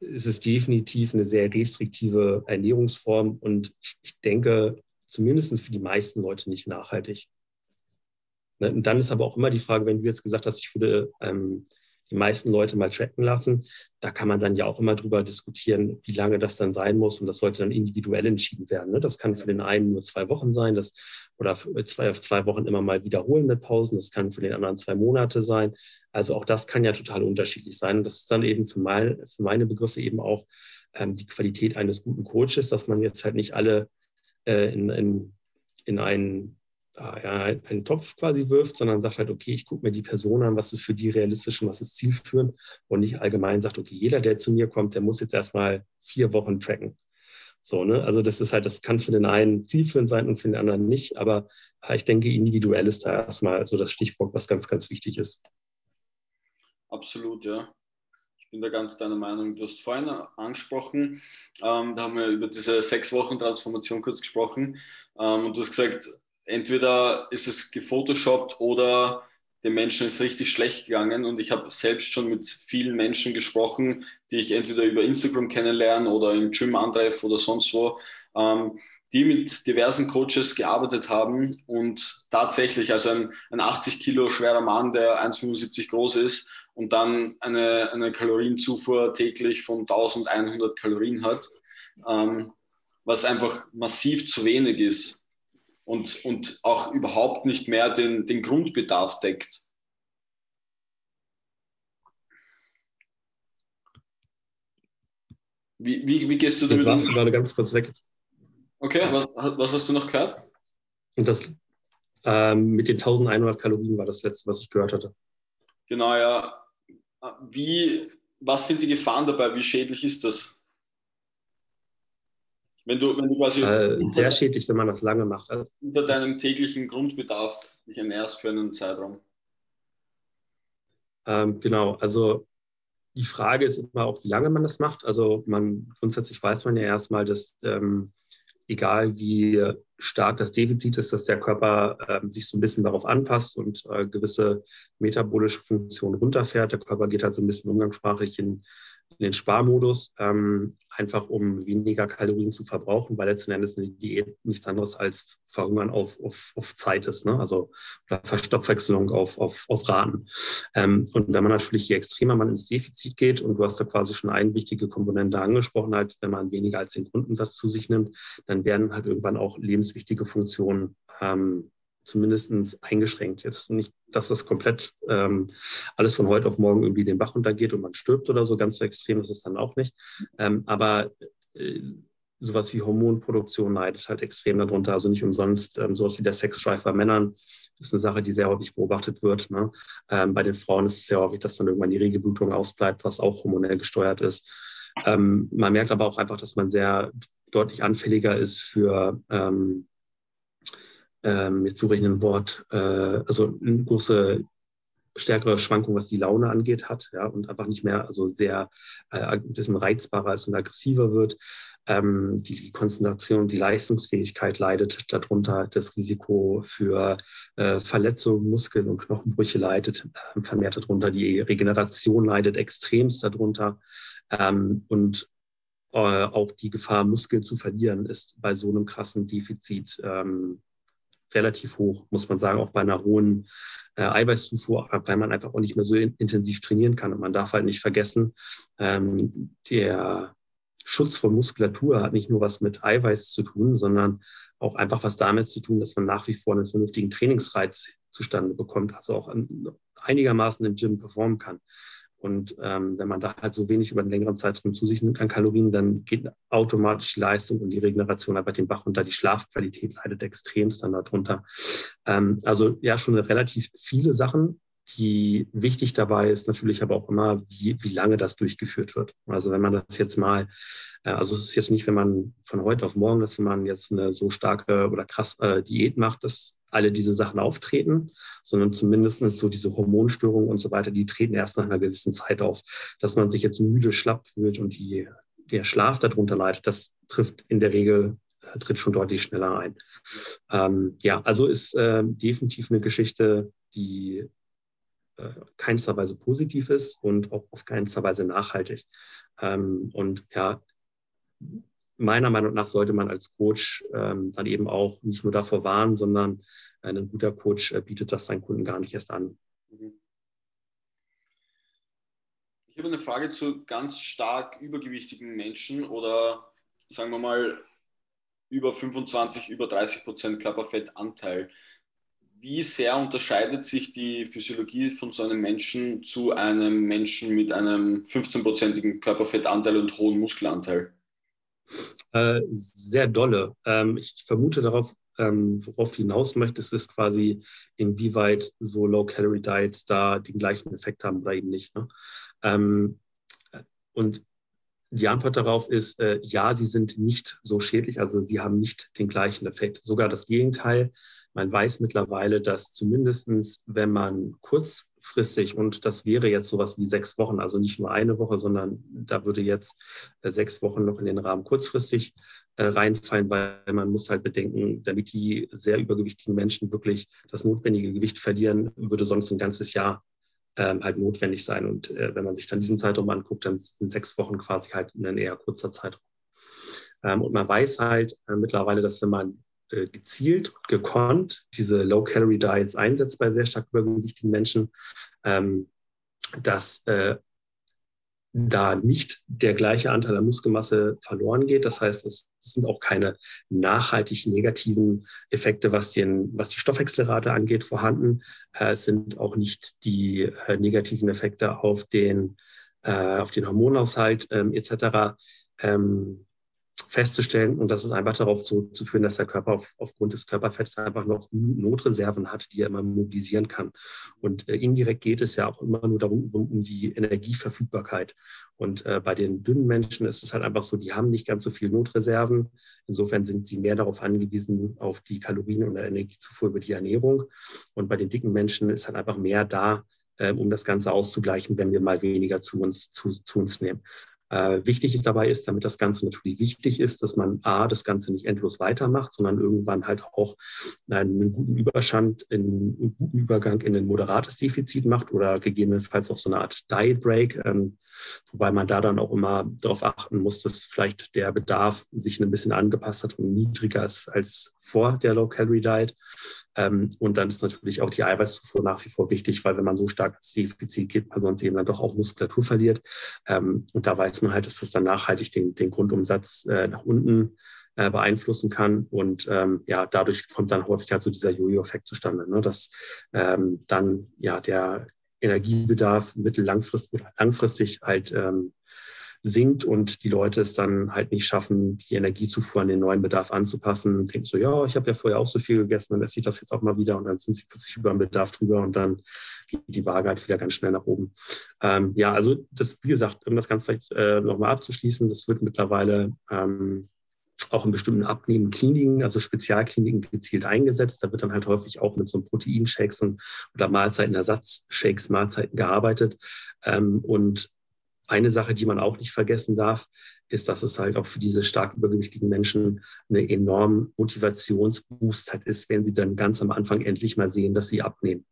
es ist definitiv eine sehr restriktive Ernährungsform und ich, ich denke, zumindest für die meisten Leute nicht nachhaltig. Ne, und dann ist aber auch immer die Frage, wenn du jetzt gesagt hast, ich würde ähm, die meisten Leute mal tracken lassen, da kann man dann ja auch immer drüber diskutieren, wie lange das dann sein muss. Und das sollte dann individuell entschieden werden. Ne? Das kann für den einen nur zwei Wochen sein, das, oder zwei, zwei Wochen immer mal wiederholen mit Pausen. Das kann für den anderen zwei Monate sein. Also auch das kann ja total unterschiedlich sein. Das ist dann eben für, mein, für meine Begriffe eben auch ähm, die Qualität eines guten Coaches, dass man jetzt halt nicht alle äh, in, in, in einen, äh, einen Topf quasi wirft, sondern sagt halt, okay, ich gucke mir die Person an, was ist für die realistisch und was ist zielführend und nicht allgemein sagt, okay, jeder, der zu mir kommt, der muss jetzt erstmal vier Wochen tracken. So, ne? Also das ist halt, das kann für den einen zielführend sein und für den anderen nicht, aber ich denke, individuell ist da erstmal so das Stichwort, was ganz, ganz wichtig ist. Absolut, ja bin da ganz deiner Meinung. Du hast vorhin angesprochen, ähm, da haben wir über diese sechs Wochen Transformation kurz gesprochen ähm, und du hast gesagt, entweder ist es gefotoshoppt oder dem Menschen ist richtig schlecht gegangen. Und ich habe selbst schon mit vielen Menschen gesprochen, die ich entweder über Instagram kennenlerne oder im Gym antreffe oder sonst wo, ähm, die mit diversen Coaches gearbeitet haben. Und tatsächlich, also ein, ein 80 Kilo schwerer Mann, der 1,75 groß ist, und dann eine, eine Kalorienzufuhr täglich von 1100 Kalorien hat, ähm, was einfach massiv zu wenig ist und, und auch überhaupt nicht mehr den, den Grundbedarf deckt. Wie, wie, wie gehst du damit um? du gerade ganz kurz weg. Okay, was, was hast du noch gehört? Und das ähm, mit den 1100 Kalorien war das letzte, was ich gehört hatte. Genau, ja. Wie, was sind die Gefahren dabei? Wie schädlich ist das? Wenn du, wenn du quasi äh, sehr schädlich, wenn man das lange macht. Also. Unter deinem täglichen Grundbedarf dich ernährst für einen Zeitraum. Ähm, genau, also die Frage ist immer auch, wie lange man das macht. Also man grundsätzlich weiß man ja erstmal, dass ähm, egal wie stark das Defizit ist, dass der Körper äh, sich so ein bisschen darauf anpasst und äh, gewisse metabolische Funktionen runterfährt. Der Körper geht halt so ein bisschen umgangssprachlich in in den Sparmodus, ähm, einfach um weniger Kalorien zu verbrauchen, weil letzten Endes eine Diät nichts anderes als Verhungern auf, auf, auf Zeit ist, ne? also oder Verstoffwechselung auf, auf, auf Raten. Ähm, und wenn man natürlich, je extremer man ins Defizit geht, und du hast da quasi schon eine wichtige Komponente angesprochen, halt, wenn man weniger als den Grundensatz zu sich nimmt, dann werden halt irgendwann auch lebenswichtige Funktionen ähm, zumindest eingeschränkt. Jetzt nicht, dass das komplett ähm, alles von heute auf morgen irgendwie den Bach runtergeht und man stirbt oder so, ganz so extrem ist es dann auch nicht. Ähm, aber äh, sowas wie Hormonproduktion leidet halt extrem darunter. Also nicht umsonst ähm, sowas wie der Sexdrive bei Männern ist eine Sache, die sehr häufig beobachtet wird. Ne? Ähm, bei den Frauen ist es sehr häufig, dass dann irgendwann die Regelblutung ausbleibt, was auch hormonell gesteuert ist. Ähm, man merkt aber auch einfach, dass man sehr deutlich anfälliger ist für ähm, ähm, jetzt suche ich ein Wort, äh, also eine große stärkere Schwankung, was die Laune angeht, hat, ja, und einfach nicht mehr also sehr äh, ein bisschen reizbarer ist und aggressiver wird. Ähm, die, die, Konzentration, die Leistungsfähigkeit leidet darunter, das Risiko für äh, Verletzungen, Muskeln und Knochenbrüche leidet äh, vermehrt darunter, die Regeneration leidet extremst darunter. Ähm, und äh, auch die Gefahr, Muskeln zu verlieren, ist bei so einem krassen Defizit ähm, relativ hoch, muss man sagen, auch bei einer hohen äh, Eiweißzufuhr, weil man einfach auch nicht mehr so in, intensiv trainieren kann. Und man darf halt nicht vergessen, ähm, der Schutz von Muskulatur hat nicht nur was mit Eiweiß zu tun, sondern auch einfach was damit zu tun, dass man nach wie vor einen vernünftigen Trainingsreiz zustande bekommt, also auch einigermaßen im Gym performen kann. Und ähm, wenn man da halt so wenig über einen längeren Zeitraum zu sich nimmt an Kalorien, dann geht automatisch Leistung und die Regeneration aber den Bach runter. Die Schlafqualität leidet extremst dann darunter. Ähm, also ja, schon relativ viele Sachen. Die wichtig dabei ist natürlich aber auch immer, wie, wie lange das durchgeführt wird. Also wenn man das jetzt mal, äh, also es ist jetzt nicht, wenn man von heute auf morgen, dass man jetzt eine so starke oder krass äh, Diät macht, dass alle diese Sachen auftreten, sondern zumindest so diese Hormonstörungen und so weiter, die treten erst nach einer gewissen Zeit auf. Dass man sich jetzt müde, schlapp fühlt und die, der Schlaf darunter leidet, das trifft in der Regel äh, tritt schon deutlich schneller ein. Ähm, ja, also ist äh, definitiv eine Geschichte, die äh, keinster Weise positiv ist und auch auf keinster Weise nachhaltig. Ähm, und ja, meiner Meinung nach sollte man als Coach ähm, dann eben auch nicht nur davor warnen, sondern ein guter Coach äh, bietet das seinen Kunden gar nicht erst an. Ich habe eine Frage zu ganz stark übergewichtigen Menschen oder sagen wir mal über 25, über 30 Prozent Körperfettanteil. Wie sehr unterscheidet sich die Physiologie von so einem Menschen zu einem Menschen mit einem 15-prozentigen Körperfettanteil und hohen Muskelanteil? Äh, sehr dolle. Ähm, ich vermute darauf, ähm, worauf du hinaus möchtest, ist quasi, inwieweit so Low-Calorie-Diets da den gleichen Effekt haben oder eben nicht. Ne? Ähm, und die Antwort darauf ist, äh, ja, sie sind nicht so schädlich, also sie haben nicht den gleichen Effekt. Sogar das Gegenteil. Man weiß mittlerweile, dass zumindestens, wenn man kurzfristig, und das wäre jetzt sowas wie sechs Wochen, also nicht nur eine Woche, sondern da würde jetzt äh, sechs Wochen noch in den Rahmen kurzfristig äh, reinfallen, weil man muss halt bedenken, damit die sehr übergewichtigen Menschen wirklich das notwendige Gewicht verlieren, würde sonst ein ganzes Jahr ähm, halt notwendig sein. Und äh, wenn man sich dann diesen Zeitraum anguckt, dann sind sechs Wochen quasi halt ein eher kurzer Zeitraum. Ähm, und man weiß halt mittlerweile, dass wenn man gezielt und gekonnt diese Low-Calorie-Diets einsetzt bei sehr stark übergewichtigen Menschen, ähm, dass äh, da nicht der gleiche Anteil an Muskelmasse verloren geht. Das heißt, es sind auch keine nachhaltig negativen Effekte, was, den, was die Stoffwechselrate angeht, vorhanden. Äh, es sind auch nicht die äh, negativen Effekte auf den, äh, auf den Hormonaushalt ähm, etc. Ähm, festzustellen. Und das ist einfach darauf zurückzuführen, dass der Körper auf, aufgrund des Körperfetts einfach noch Notreserven hat, die er immer mobilisieren kann. Und äh, indirekt geht es ja auch immer nur darum, um, um die Energieverfügbarkeit. Und äh, bei den dünnen Menschen ist es halt einfach so, die haben nicht ganz so viel Notreserven. Insofern sind sie mehr darauf angewiesen, auf die Kalorien und Energiezufuhr über die Ernährung. Und bei den dicken Menschen ist halt einfach mehr da, ähm, um das Ganze auszugleichen, wenn wir mal weniger zu uns, zu, zu uns nehmen. Äh, wichtig ist dabei ist, damit das Ganze natürlich wichtig ist, dass man A, das Ganze nicht endlos weitermacht, sondern irgendwann halt auch einen guten Überstand, einen guten Übergang in ein moderates Defizit macht oder gegebenenfalls auch so eine Art Diet Break, ähm, wobei man da dann auch immer darauf achten muss, dass vielleicht der Bedarf sich ein bisschen angepasst hat und niedriger ist als vor der Low-Calorie-Diet. Ähm, und dann ist natürlich auch die Eiweißzufuhr nach wie vor wichtig, weil wenn man so stark ins Defizit geht, man sonst eben dann doch auch Muskulatur verliert. Ähm, und da weiß man halt, dass das dann nachhaltig den, den Grundumsatz äh, nach unten äh, beeinflussen kann. Und ähm, ja, dadurch kommt dann häufig halt so dieser Jojo-Effekt zustande, ne? dass ähm, dann ja der Energiebedarf mittel- langfristig, langfristig halt ähm, sinkt und die Leute es dann halt nicht schaffen, die Energiezufuhr an den neuen Bedarf anzupassen. Denken so, ja, ich habe ja vorher auch so viel gegessen, dann esse ich das jetzt auch mal wieder und dann sind sie plötzlich über den Bedarf drüber und dann geht die Waage halt wieder ganz schnell nach oben. Ähm, ja, also das, wie gesagt, um das Ganze äh, nochmal abzuschließen, das wird mittlerweile ähm, auch in bestimmten Abnehmenkliniken, also Spezialkliniken gezielt eingesetzt. Da wird dann halt häufig auch mit so Proteinshakes und, oder Mahlzeitenersatzshakes, Mahlzeiten gearbeitet. Ähm, und eine Sache, die man auch nicht vergessen darf, ist, dass es halt auch für diese stark übergewichtigen Menschen eine enorm Motivationsboost halt ist, wenn sie dann ganz am Anfang endlich mal sehen, dass sie abnehmen.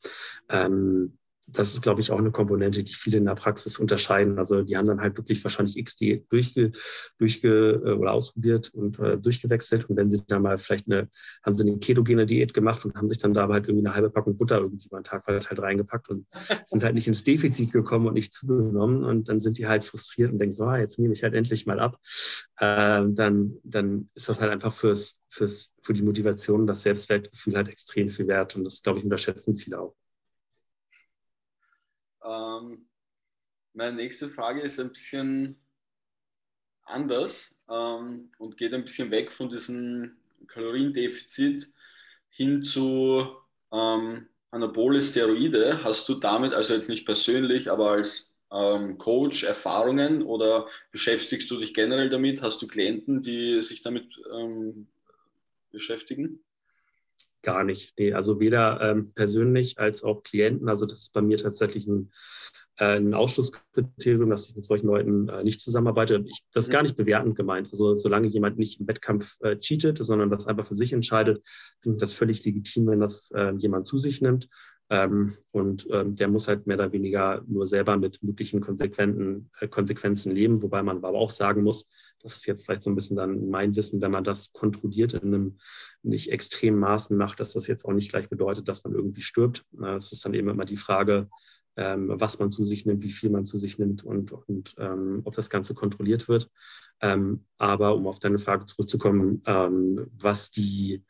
Ähm, das ist, glaube ich, auch eine Komponente, die viele in der Praxis unterscheiden. Also die haben dann halt wirklich wahrscheinlich XD durchge, durchge äh, oder ausprobiert und äh, durchgewechselt. Und wenn sie dann mal vielleicht eine, haben sie eine ketogene Diät gemacht und haben sich dann da halt irgendwie eine halbe Packung Butter irgendwie mal einen Tag halt reingepackt und sind halt nicht ins Defizit gekommen und nicht zugenommen. Und dann sind die halt frustriert und denken so, ah, jetzt nehme ich halt endlich mal ab. Ähm, dann, dann ist das halt einfach fürs, fürs, für die Motivation, das Selbstwertgefühl halt extrem viel wert. Und das, glaube ich, unterschätzen viele auch. Ähm, meine nächste Frage ist ein bisschen anders ähm, und geht ein bisschen weg von diesem Kaloriendefizit hin zu ähm, Anabole Steroide. Hast du damit, also jetzt nicht persönlich, aber als ähm, Coach Erfahrungen oder beschäftigst du dich generell damit? Hast du Klienten, die sich damit ähm, beschäftigen? Gar nicht. Nee, also weder ähm, persönlich als auch Klienten. Also das ist bei mir tatsächlich ein, äh, ein Ausschlusskriterium, dass ich mit solchen Leuten äh, nicht zusammenarbeite. Ich, das ist gar nicht bewertend gemeint. Also solange jemand nicht im Wettkampf äh, cheatet, sondern das einfach für sich entscheidet, finde ich das völlig legitim, wenn das äh, jemand zu sich nimmt. Ähm, und ähm, der muss halt mehr oder weniger nur selber mit möglichen konsequenten äh, Konsequenzen leben, wobei man aber auch sagen muss, das ist jetzt vielleicht so ein bisschen dann mein Wissen, wenn man das kontrolliert in einem nicht extremen Maßen macht, dass das jetzt auch nicht gleich bedeutet, dass man irgendwie stirbt. Es ist dann eben immer die Frage, ähm, was man zu sich nimmt, wie viel man zu sich nimmt und, und ähm, ob das Ganze kontrolliert wird. Ähm, aber um auf deine Frage zurückzukommen, ähm, was die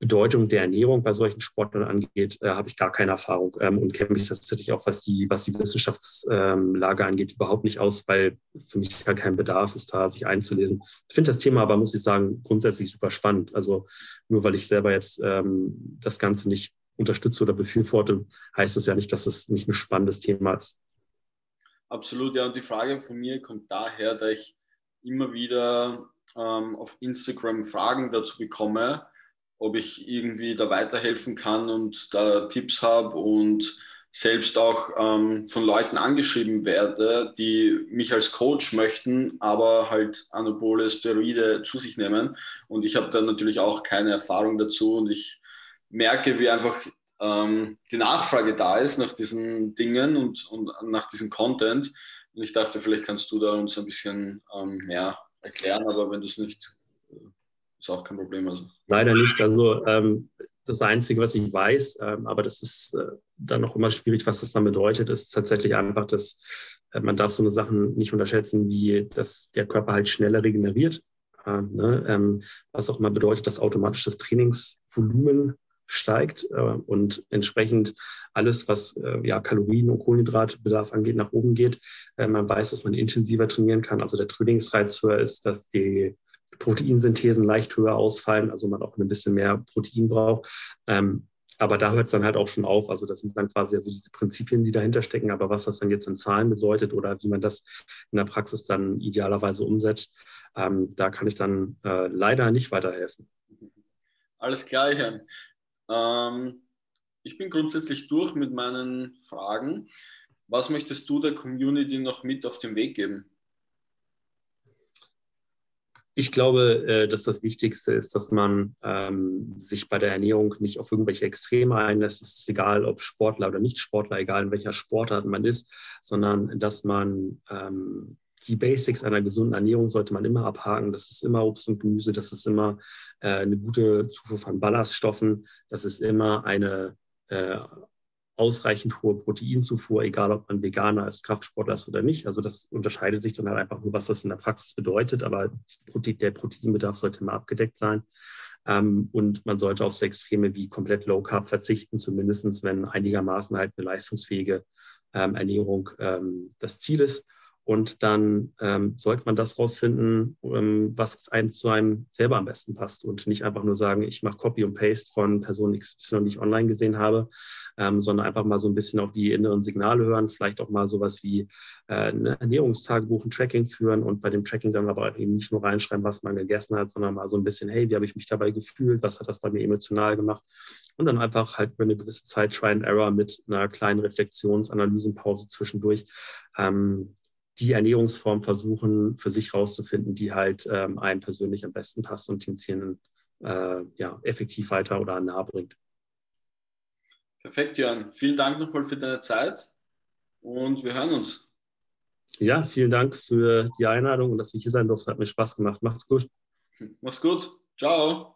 Bedeutung der Ernährung bei solchen Sportlern angeht, äh, habe ich gar keine Erfahrung ähm, und kenne mich tatsächlich auch, was die, was die Wissenschaftslage ähm, angeht, überhaupt nicht aus, weil für mich gar kein Bedarf ist, da sich einzulesen. Ich finde das Thema aber, muss ich sagen, grundsätzlich super spannend. Also nur weil ich selber jetzt ähm, das Ganze nicht unterstütze oder befürworte, heißt das ja nicht, dass es nicht ein spannendes Thema ist. Absolut, ja. Und die Frage von mir kommt daher, da ich immer wieder ähm, auf Instagram Fragen dazu bekomme, ob ich irgendwie da weiterhelfen kann und da Tipps habe und selbst auch ähm, von Leuten angeschrieben werde, die mich als Coach möchten, aber halt Anabole Steroide zu sich nehmen. Und ich habe da natürlich auch keine Erfahrung dazu und ich merke, wie einfach ähm, die Nachfrage da ist nach diesen Dingen und, und nach diesem Content. Und ich dachte, vielleicht kannst du da uns ein bisschen ähm, mehr erklären, aber wenn du es nicht ist auch kein Problem. Also. Leider nicht. Also ähm, das Einzige, was ich weiß, ähm, aber das ist äh, dann noch immer schwierig, was das dann bedeutet, ist tatsächlich einfach, dass äh, man darf so eine Sachen nicht unterschätzen, wie dass der Körper halt schneller regeneriert. Äh, ne? ähm, was auch immer bedeutet, dass automatisch das Trainingsvolumen steigt äh, und entsprechend alles, was äh, ja, Kalorien- und Kohlenhydratbedarf angeht, nach oben geht. Äh, man weiß, dass man intensiver trainieren kann. Also der Trainingsreiz höher ist, dass die Proteinsynthesen leicht höher ausfallen, also man auch ein bisschen mehr Protein braucht. Ähm, aber da hört es dann halt auch schon auf. Also das sind dann quasi also diese Prinzipien, die dahinter stecken. Aber was das dann jetzt in Zahlen bedeutet oder wie man das in der Praxis dann idealerweise umsetzt, ähm, da kann ich dann äh, leider nicht weiterhelfen. Alles klar, Herrn. Ähm, ich bin grundsätzlich durch mit meinen Fragen. Was möchtest du der Community noch mit auf den Weg geben? Ich glaube, äh, dass das Wichtigste ist, dass man ähm, sich bei der Ernährung nicht auf irgendwelche Extreme einlässt. Es ist egal, ob Sportler oder nicht Sportler, egal in welcher Sportart man ist, sondern dass man ähm, die Basics einer gesunden Ernährung sollte man immer abhaken. Das ist immer Obst und Gemüse, das ist immer äh, eine gute Zufuhr von Ballaststoffen, das ist immer eine äh, ausreichend hohe Proteinzufuhr, egal ob man Veganer ist, Kraftsportler ist oder nicht. Also das unterscheidet sich dann halt einfach nur, was das in der Praxis bedeutet, aber der Proteinbedarf sollte immer abgedeckt sein. Ähm, und man sollte auf so Extreme wie komplett Low Carb verzichten, zumindest wenn einigermaßen halt eine leistungsfähige ähm, Ernährung ähm, das Ziel ist. Und dann ähm, sollte man das rausfinden, ähm, was einem zu einem selber am besten passt und nicht einfach nur sagen, ich mache Copy und Paste von Person XY, die ich online gesehen habe, ähm, sondern einfach mal so ein bisschen auf die inneren Signale hören, vielleicht auch mal sowas wie äh, ein Ernährungstagebuch, ein Tracking führen und bei dem Tracking dann aber eben nicht nur reinschreiben, was man gegessen hat, sondern mal so ein bisschen, hey, wie habe ich mich dabei gefühlt, was hat das bei mir emotional gemacht? Und dann einfach halt über eine gewisse Zeit Try and Error mit einer kleinen Reflexionsanalysenpause zwischendurch ähm, die Ernährungsform versuchen, für sich rauszufinden, die halt ähm, einem persönlich am besten passt und den Zielen äh, ja, effektiv weiter oder nahe bringt. Perfekt, Jörn. Vielen Dank nochmal für deine Zeit und wir hören uns. Ja, vielen Dank für die Einladung und dass ich hier sein durfte. Hat mir Spaß gemacht. Macht's gut. Mach's gut. Ciao.